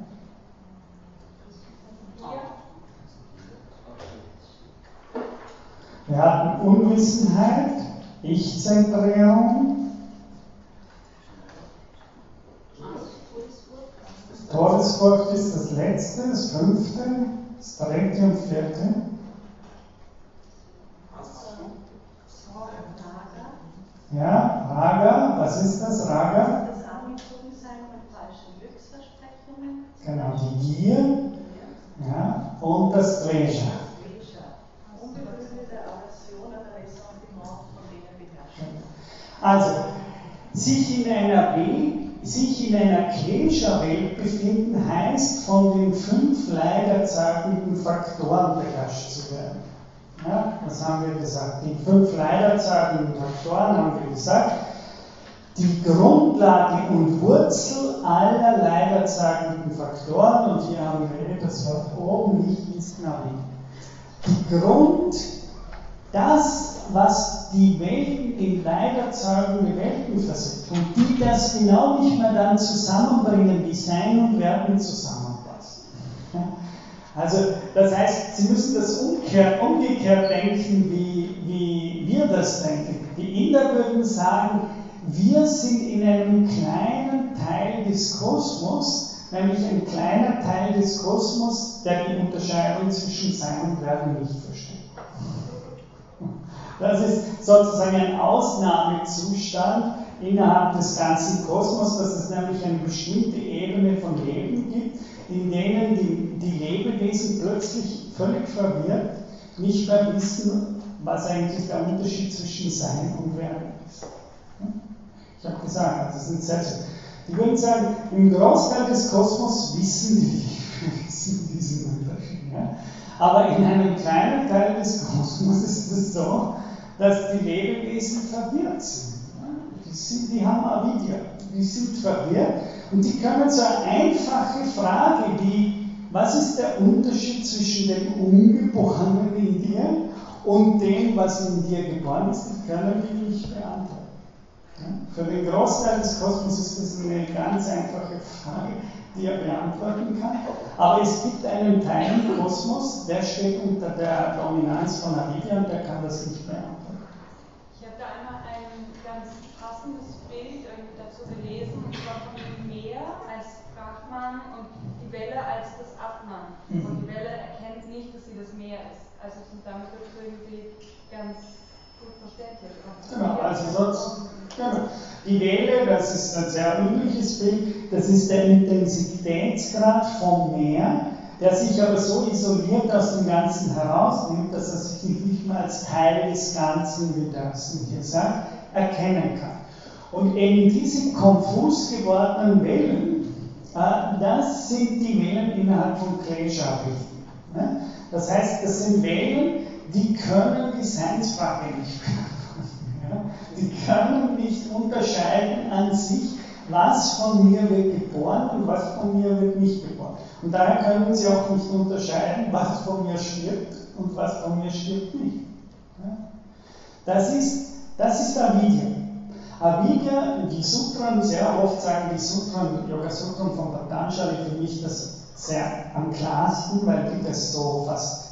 Wir hatten Unwissenheit, Ich-Zentrierung, Todesfurcht ist das letzte, das fünfte, das dritte und vierte. Ja, Raga, was ist das? Raga? Das Angezogensein von falschen Glücksversprechungen. Genau, die Gier ja, und das beherrscht. Also, sich in einer Welt sich in einer Klescher-Welt befinden, heißt von den fünf leider zeigenden Faktoren beherrscht zu werden. Ja, was haben wir gesagt? Die fünf leider zeigenden Faktoren haben wir gesagt. Die Grundlage und Wurzel aller leiderzagenden Faktoren, und hier haben wir das Wort oben, nicht ist Navi. Die Grund, das, was die Welten in leiderzagende Welten versetzt und die das genau nicht mehr dann zusammenbringen, wie Sein und Werden zusammenpassen. Also, das heißt, Sie müssen das umgekehrt, umgekehrt denken, wie, wie wir das denken. Die Inder würden sagen, wir sind in einem kleinen Teil des Kosmos, nämlich ein kleiner Teil des Kosmos, der die Unterscheidung zwischen Sein und Werden nicht versteht. Das ist sozusagen ein Ausnahmezustand innerhalb des ganzen Kosmos, dass es nämlich eine bestimmte Ebene von Leben gibt, in denen die, die Lebewesen plötzlich völlig verwirrt nicht mehr wissen, was eigentlich der Unterschied zwischen Sein und Werden ist. Ich habe gesagt, das sind Sätze. Die würden sagen, im Großteil des Kosmos wissen die wissen diesen Unterschied. Ja? Aber in einem kleinen Teil des Kosmos ist es so, dass die Lebewesen verwirrt sind. Die, sind die haben Avidya, die sind verwirrt und die können so eine einfache Frage wie, was ist der Unterschied zwischen dem Ungeborenen in dir und dem, was in dir geboren ist, die können die nicht beantworten. Für den Großteil des Kosmos ist das eine ganz einfache Frage, die er beantworten kann. Aber es gibt einen Teil im Kosmos, der steht unter der Dominanz von Avidya und der kann das nicht beantworten. Ich habe da einmal ein ganz passendes Bild dazu gelesen, und zwar von dem Meer als Brahman und die Welle als das Atman. Mhm. Und die Welle erkennt nicht, dass sie das Meer ist. Also damit wird es irgendwie ganz gut verständlich. Genau, also sonst Genau. Die Welle, das ist ein sehr übliches Bild, das ist der Intensitätsgrad vom Meer, der sich aber so isoliert aus dem Ganzen herausnimmt, dass er sich nicht mehr als Teil des Ganzen, wie das hier sagt, erkennen kann. Und eben diese konfus gewordenen Wellen, äh, das sind die Wellen innerhalb von Klesha-Richten. Ne? Das heißt, das sind Wellen, die können die Seinsfrage nicht beantworten. Die können nicht unterscheiden an sich, was von mir wird geboren und was von mir wird nicht geboren. Und daher können sie auch nicht unterscheiden, was von mir stirbt und was von mir stirbt nicht. Das ist, das ist Avidya. Avidya, die Sutren, sehr oft sagen die Sutren, Yoga Sutren von Patanjali für mich das sehr am klarsten, weil die das so fast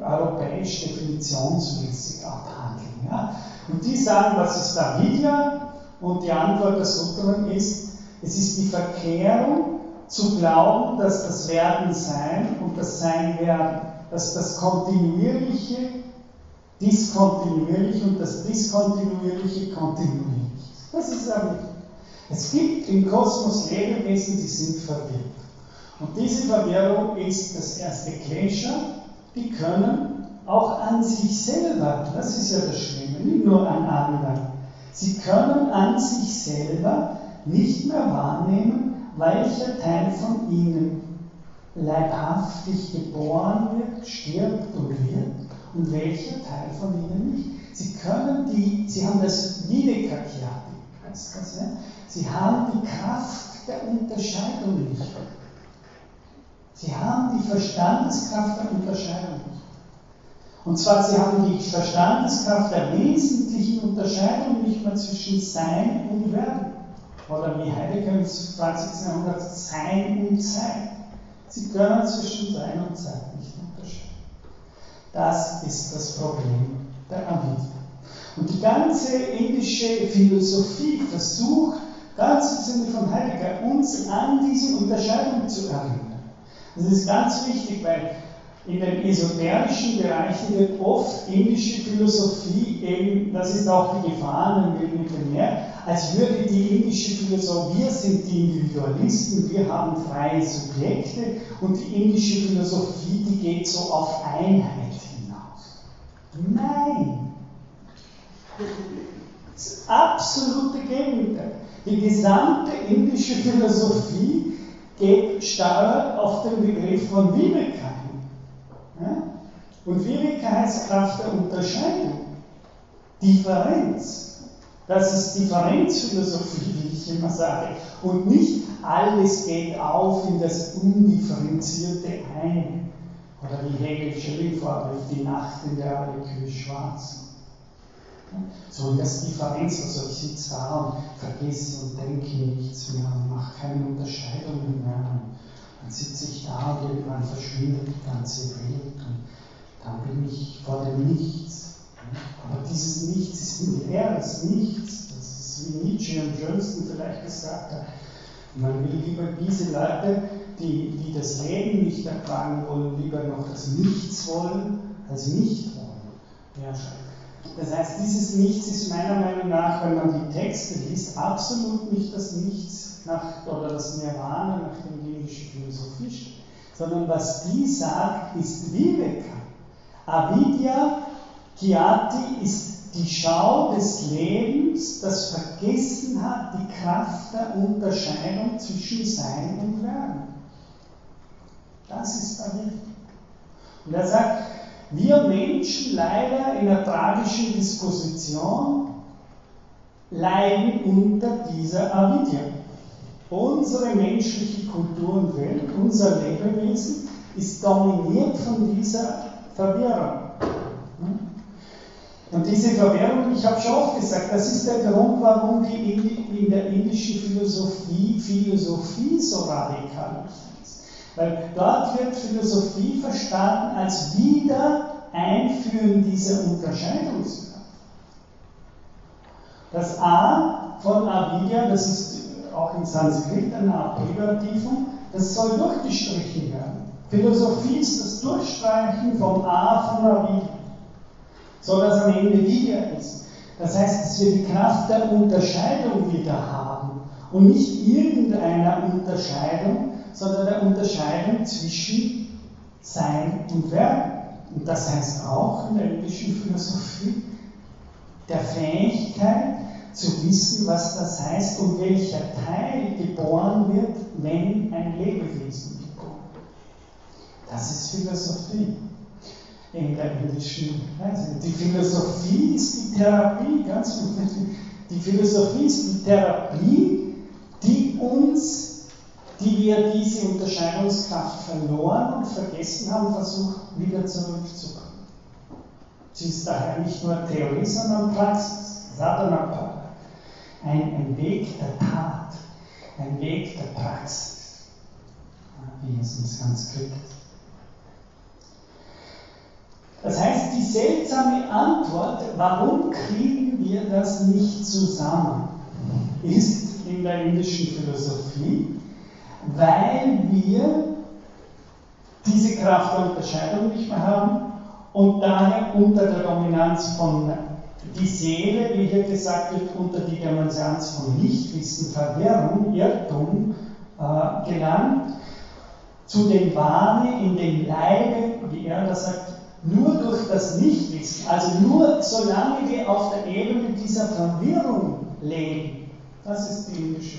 europäisch definitionsmäßig abhandeln. Ja? Und die sagen, was ist da Vidya? Und die Antwort der Sutren ist, es ist die Verkehrung zu glauben, dass das Werden Sein und das Sein Werden, dass das Kontinuierliche diskontinuierlich und das Diskontinuierliche kontinuierlich ist. Das ist Avidya. Es gibt im Kosmos Lebewesen, die sind verwirrt. Und diese Verwirrung ist das erste Klesha, die können auch an sich selber, das ist ja das Schlimme, nicht nur an anderen, sie können an sich selber nicht mehr wahrnehmen, welcher Teil von ihnen leibhaftig geboren wird, stirbt und wird und welcher Teil von ihnen nicht. Sie können die, sie haben das Videkakyati, heißt das, ja? Sie haben die Kraft der Unterscheidung nicht. Sie haben die Verstandeskraft der Unterscheidung nicht. Und zwar, sie haben die Verstandeskraft der wesentlichen Unterscheidung nicht mehr zwischen Sein und Werden. Oder wie Heidegger im 20. Jahrhundert Sein und Zeit. Sie können zwischen Sein und Zeit nicht unterscheiden. Das ist das Problem der Avidya. Und die ganze indische Philosophie versucht, ganz im Sinne von Heidegger, uns an diese Unterscheidung zu erinnern. Das ist ganz wichtig, weil in den esoterischen Bereichen wird oft indische Philosophie eben, das ist auch die Gefahr an dem Mittelmeer, als würde die indische Philosophie, wir sind die Individualisten, wir haben freie Subjekte und die indische Philosophie, die geht so auf Einheit hinaus. Nein! Das absolute Gegenteil. Die gesamte indische Philosophie geht stark auf den Begriff von hin. Ja? Und Viveka heißt Kraft der Unterscheidung, Differenz. Das ist Differenzphilosophie, wie ich immer sage. Und nicht alles geht auf in das undifferenzierte Ein. Oder wie Hegel Schelling vorwirft, die Nacht, in der alle Kühe schwarz So das Differenz, also ich sitze da und vergesse und denke nichts mehr und mache keine Unterscheidungen mehr. Dann sitze ich da und irgendwann verschwindet die ganze Welt und dann bin ich vor dem Nichts. Aber dieses Nichts ist ein leeres Nichts. Das ist wie Nietzsche am schönsten vielleicht gesagt hat. Man will lieber diese Leute, die, die das Leben nicht ertragen wollen, lieber noch das Nichts wollen, als nicht wollen. Ja, das heißt, dieses Nichts ist meiner Meinung nach, wenn man die Texte liest, absolut nicht das Nichts nach, oder das Nirvana, nach dem die indische Philosophie sondern was die sagt, ist Viveka. Avidya Kiati ist die Schau des Lebens, das vergessen hat, die Kraft der Unterscheidung zwischen Sein und Werden. Das ist Avidya. Und er sagt, wir Menschen leider in einer tragischen Disposition leiden unter dieser Avidya. Unsere menschliche Kultur und Welt, unser Lebewesen ist dominiert von dieser Verwirrung. Und diese Verwirrung, ich habe schon oft gesagt, das ist der Grund, warum die in der indischen Philosophie Philosophie so radikal ist. Weil dort wird Philosophie verstanden als Wiedereinführen dieser Unterscheidungskraft. Das A von Avidya, das ist auch in Sanskrit eine Art Privativum, das soll durchgestrichen werden. Philosophie ist das Durchstreichen vom A von Avidya so dass am Ende wieder ist. Das heißt, dass wir die Kraft der Unterscheidung wieder haben und nicht irgendeiner Unterscheidung, sondern der Unterscheidung zwischen Sein und Werden. Und das heißt auch in der indischen Philosophie der Fähigkeit zu wissen, was das heißt und welcher Teil geboren wird, wenn ein Lebewesen geboren wird. Das ist Philosophie in der indischen Weise. Die Philosophie ist die Therapie, ganz wichtig. Die Philosophie ist die Therapie, die uns, die wir diese Unterscheidungskraft verloren und vergessen haben, versucht wieder zurückzukommen. Sie ist daher nicht nur Theorie, sondern Praxis. Sadhana ein, ein Weg der Tat, ein Weg der Praxis, wie es uns ganz kriegt. Das heißt, die seltsame Antwort, warum kriegen wir das nicht zusammen, ist in der indischen Philosophie, weil wir diese Kraft der Unterscheidung nicht mehr haben und daher unter der Dominanz von die Seele, wie hier gesagt wird, unter die Dominanz von Nichtwissen, Verwirrung, Irrtum äh, gelangt, zu dem Wahne in dem Leibe, wie er das sagt, nur durch das Nichtwissen, also nur solange wir auf der Ebene dieser Verwirrung leben, das ist die indische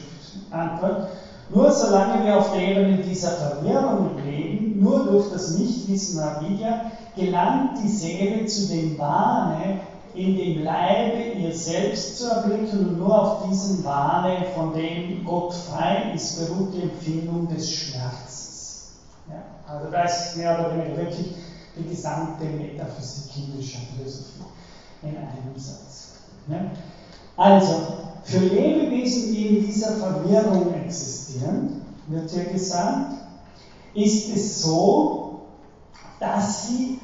Antwort, nur solange wir auf der Ebene dieser Verwirrung leben, nur durch das Nichtwissen Avidya, gelangt die Seele zu dem Wahne, in dem Leibe ihr Selbst zu erblicken und nur auf diesem Wahne, von dem Gott frei ist, beruht die Empfindung des Schmerzes. Ja, also da ist mehr oder weniger wirklich die gesamte Metaphysik indischer Philosophie in einem Satz. Ne? Also, für Lebewesen, die in dieser Verwirrung existieren, wird hier gesagt, ist es so, dass sie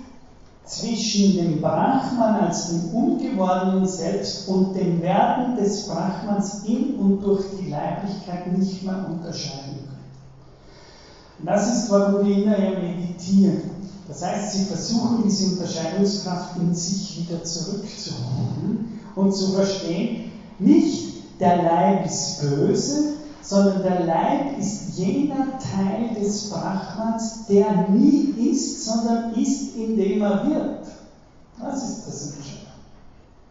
zwischen dem Brahman als dem ungewordenen Selbst und dem Werden des Brahmans in und durch die Leiblichkeit nicht mehr unterscheiden können. Das ist, warum wir immer ja meditieren. Das heißt, sie versuchen diese Unterscheidungskraft in sich wieder zurückzuholen und zu verstehen, nicht der Leib ist böse, sondern der Leib ist jener Teil des Brahmans, der nie ist, sondern ist, indem er wird. Das ist das Entscheidende.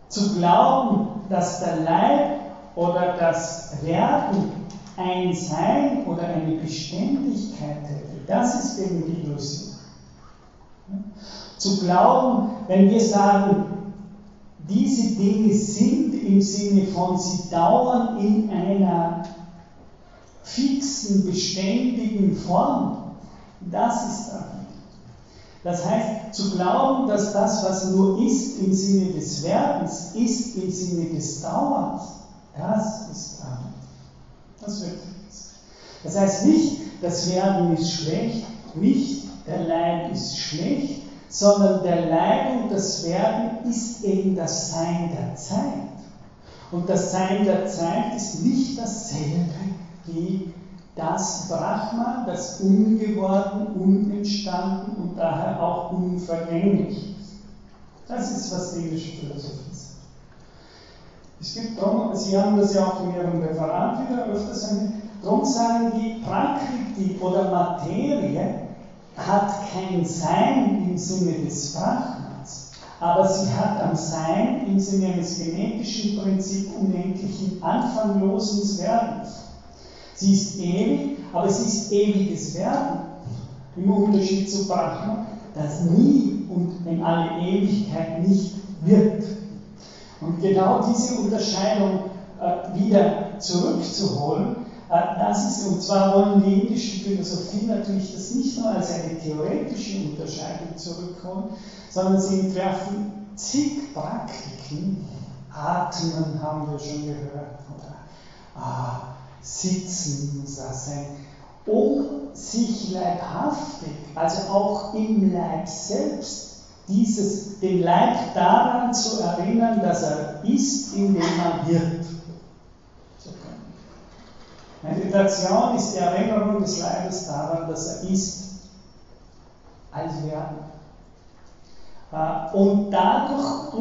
Zu glauben, dass der Leib oder das Werden ein Sein oder eine Beständigkeit hätte, das ist eben die Illusion. Zu glauben, wenn wir sagen, diese Dinge sind im Sinne von, sie dauern in einer fixen, beständigen Form, das ist Abend. Das heißt, zu glauben, dass das, was nur ist im Sinne des Werdens, ist im Sinne des Dauerns, das ist Abend. Das wird. Das heißt nicht, das Werden ist schlecht, nicht der Leib ist schlecht, sondern der Leib und das Werden ist eben das Sein der Zeit. Und das Sein der Zeit ist nicht dasselbe wie das Brahma, das ungeworden, unentstanden und daher auch unvergänglich ist. Das ist, was die indische Philosophie sagt. Es gibt darum, Sie haben das ja auch in Ihrem Referat wieder öfters erwähnt, darum sagen die Prakriti oder Materie hat kein Sein im Sinne des Brahmans, aber sie hat am Sein im Sinne eines genetischen Prinzips unendlichen, anfanglosen Werdens. Sie ist ewig, aber sie ist ewiges Werden. Im Unterschied zu Brahma, das nie und in alle Ewigkeit nicht wird. Und genau diese Unterscheidung äh, wieder zurückzuholen, äh, das ist, und zwar wollen die indische Philosophie natürlich das nicht nur als eine theoretische Unterscheidung zurückholen, sondern sie entwerfen zig Praktiken. Atmen haben wir schon gehört, oder ah, Sitzen muss das sein, um sich leibhaftig, also auch im Leib selbst, dieses, den Leib daran zu erinnern, dass er ist, indem er wird. Meditation ist die Erinnerung des Leibes daran, dass er ist, als Werden. Äh, und dadurch,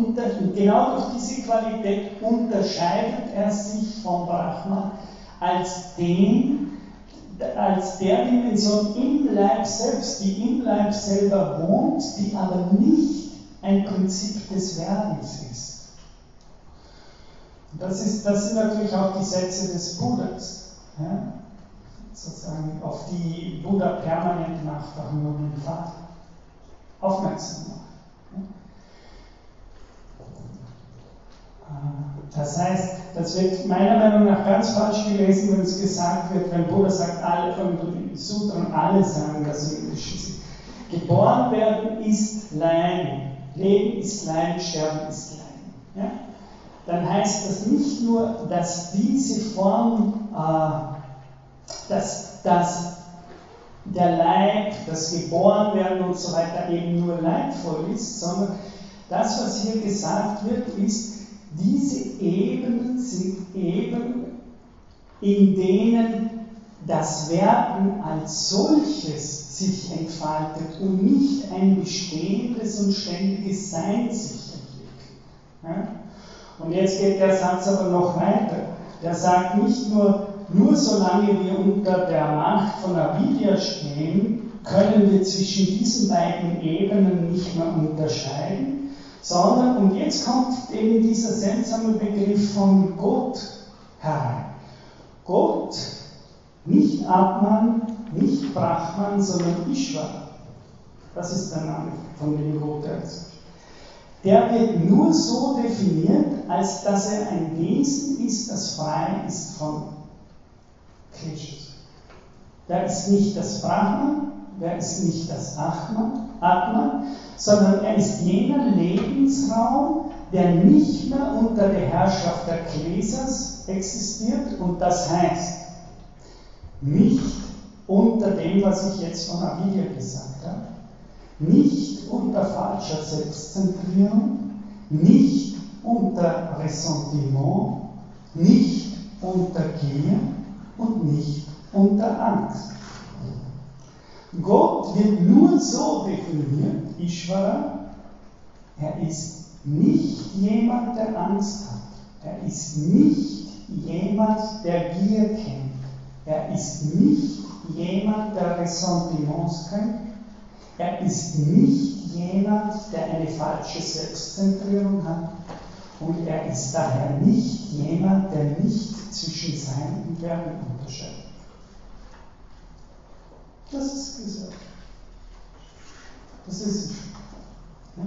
genau durch diese Qualität unterscheidet er sich vom Brahma als den, als der Dimension im Leib selbst, die im Leib selber wohnt, die aber nicht ein Prinzip des Werdens ist. Das, ist, das sind natürlich auch die Sätze des Buddhas ja, sozusagen auf die Buddha permanent nach Verhandlungen Pfad aufmerksam macht. Äh, das heißt, das wird meiner Meinung nach ganz falsch gelesen, wenn es gesagt wird, wenn Buddha sagt, alle von den Sutren, alle sagen das im Indischen. Geboren werden ist Leiden, Leben ist Leiden, Sterben ist Leiden. Ja? Dann heißt das nicht nur, dass diese Form äh, dass, dass der Leib, das Geborenwerden und so weiter eben nur leidvoll ist, sondern das, was hier gesagt wird, ist, diese Ebenen sind Ebenen, in denen das Werden als solches sich entfaltet und nicht ein bestehendes und ständiges Sein sich entwickelt. Ja? Und jetzt geht der Satz aber noch weiter. Der sagt nicht nur, nur solange wir unter der Macht von Avidia stehen, können wir zwischen diesen beiden Ebenen nicht mehr unterscheiden, sondern, und jetzt kommt eben dieser seltsame Begriff von Gott herein. Gott, nicht Atman, nicht Brahman, sondern Ishvara. Das ist der Name von dem Gott, der der wird nur so definiert, als dass er ein Wesen ist, das frei ist von Klishas. Der ist nicht das Brahman, der ist nicht das Atman, sondern er ist jener Lebensraum, der nicht mehr unter der Herrschaft der Klesas existiert und das heißt, nicht unter dem, was ich jetzt von Avidia gesagt habe, nicht unter falscher Selbstzentrierung, nicht unter Ressentiment, nicht unter Gier und nicht unter Angst. Gott wird nur so definiert, Ishvara, er ist nicht jemand, der Angst hat. Er ist nicht jemand, der Gier kennt. Er ist nicht jemand, der Ressentiments kennt. Er ist nicht jemand, der eine falsche Selbstzentrierung hat. Und er ist daher nicht jemand, der nicht zwischen Sein und Werden unterscheidet. Das ist gesagt. Das ist es. Ja?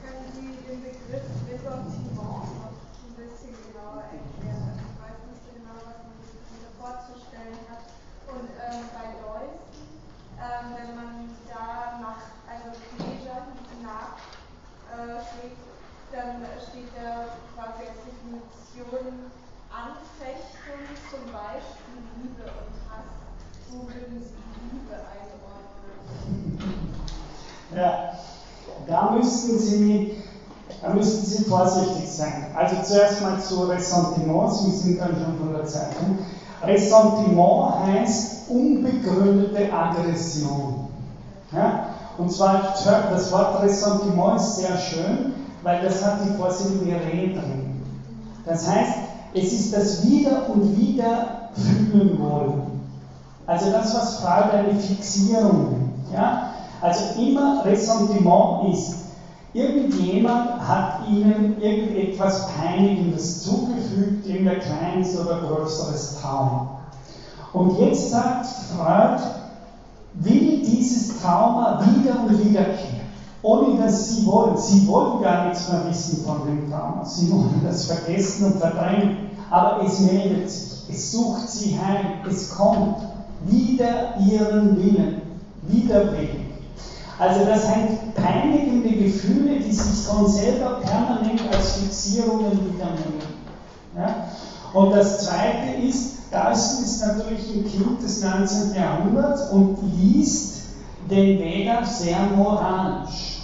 Können Sie den Begriff Ressentiment noch ein bisschen genauer erklären? Ich weiß nicht genau, was man sich darunter vorzustellen hat. Und ähm, bei Lois, ähm, wenn man da nach, also Pleasure nachschlägt, äh, dann steht da quasi als Definition Anfechtung, zum Beispiel Liebe und Hass. Wo würden Sie? Ja, da müssten Sie, da müssten Sie vorsichtig sein. Also zuerst mal zu Ressentiments, wir sind dann schon von der Zeit. Ressentiment heißt unbegründete Aggression. Ja? Und zwar, das Wort Ressentiment ist sehr schön, weil das hat die vorsichtige Rede drin. Das heißt, es ist das Wieder und Wieder fühlen wollen. Also das, was Freud eine Fixierung ja? Also immer Ressentiment ist, irgendjemand hat ihnen irgendetwas Peinigendes zugefügt, irgendein kleines oder größeres Trauma. Und jetzt sagt Freud, will dieses Trauma wieder und wieder kehren, ohne dass sie wollen. Sie wollen gar nichts mehr wissen von dem Trauma. Sie wollen das vergessen und verdrängen. Aber es meldet sich, es sucht sie heim, es kommt wider ihren Willen, widerwillig. Also das sind peinigende Gefühle, die sich von selber permanent als Fixierungen wiedernehmen. Ja? Und das Zweite ist, Darcy ist natürlich ein Kind des 19. Jahrhunderts und liest den Veda sehr moralisch.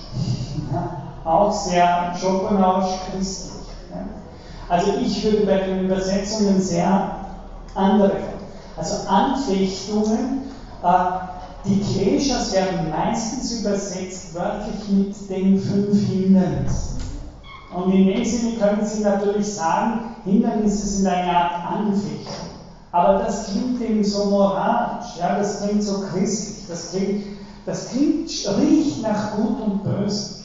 Ja? Auch sehr schopenhauerisch christlich. Ja? Also ich würde bei den Übersetzungen sehr andere, also Anfechtungen, äh, die Kleshas werden meistens übersetzt wörtlich mit den fünf Hindernissen. Und in dem Sinne können Sie natürlich sagen, Hindernisse sind eine Art Anfechtung. Aber das klingt eben so moralisch, ja, das klingt so christlich, das klingt, das klingt, riecht nach Gut und Böse.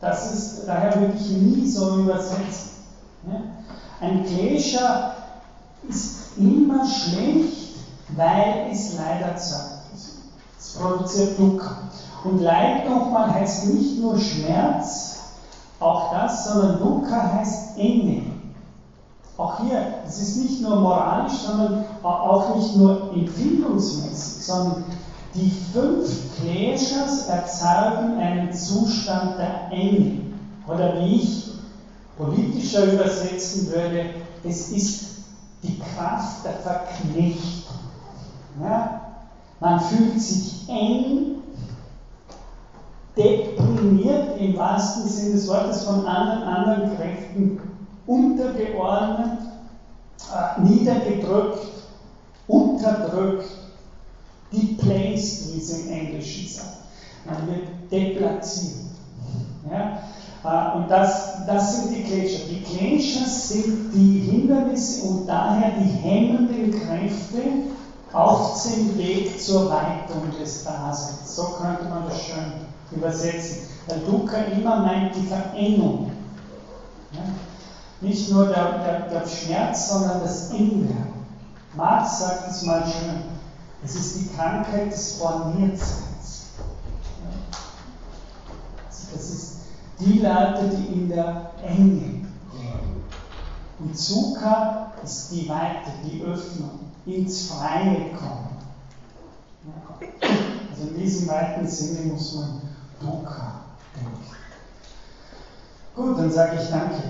Das ist, daher würde ich nie so übersetzen. Ein Klescher ist immer schlecht, weil es leider Zeit ist. Es produziert Dukkha. Und Leid nochmal heißt nicht nur Schmerz, auch das, sondern Dukkha heißt Enge. Auch hier, es ist nicht nur moralisch, sondern auch nicht nur empfindungsmäßig, sondern die fünf Kleshas erzeugen einen Zustand der Enge. Oder wie ich politischer übersetzen würde, es ist die Kraft der Verknechtung. Ja? Man fühlt sich eng, deprimiert im wahrsten Sinne des Wortes von anderen, anderen Kräften untergeordnet, äh, niedergedrückt, unterdrückt, deplaced, wie es im Englischen sagt. Man wird deplatziert. Ja? Und das, das sind die Kleshas. Die Kleshas sind die Hindernisse und daher die hemmenden Kräfte, auf dem Weg zur Weitung des Daseins. So könnte man das schön übersetzen. Weil Dukkha immer meint die Verengung. Nicht nur der, der, der Schmerz, sondern das Inwerden. Marx sagt es mal schön. Es ist die Krankheit des Borniertseins. Also das ist die Leute, die in der Enge leben. Und Sukha ist die Weite, die Öffnung ins Freie kommen. Also in diesem weiten Sinne muss man Dukkha denken. Gut, dann sage ich danke.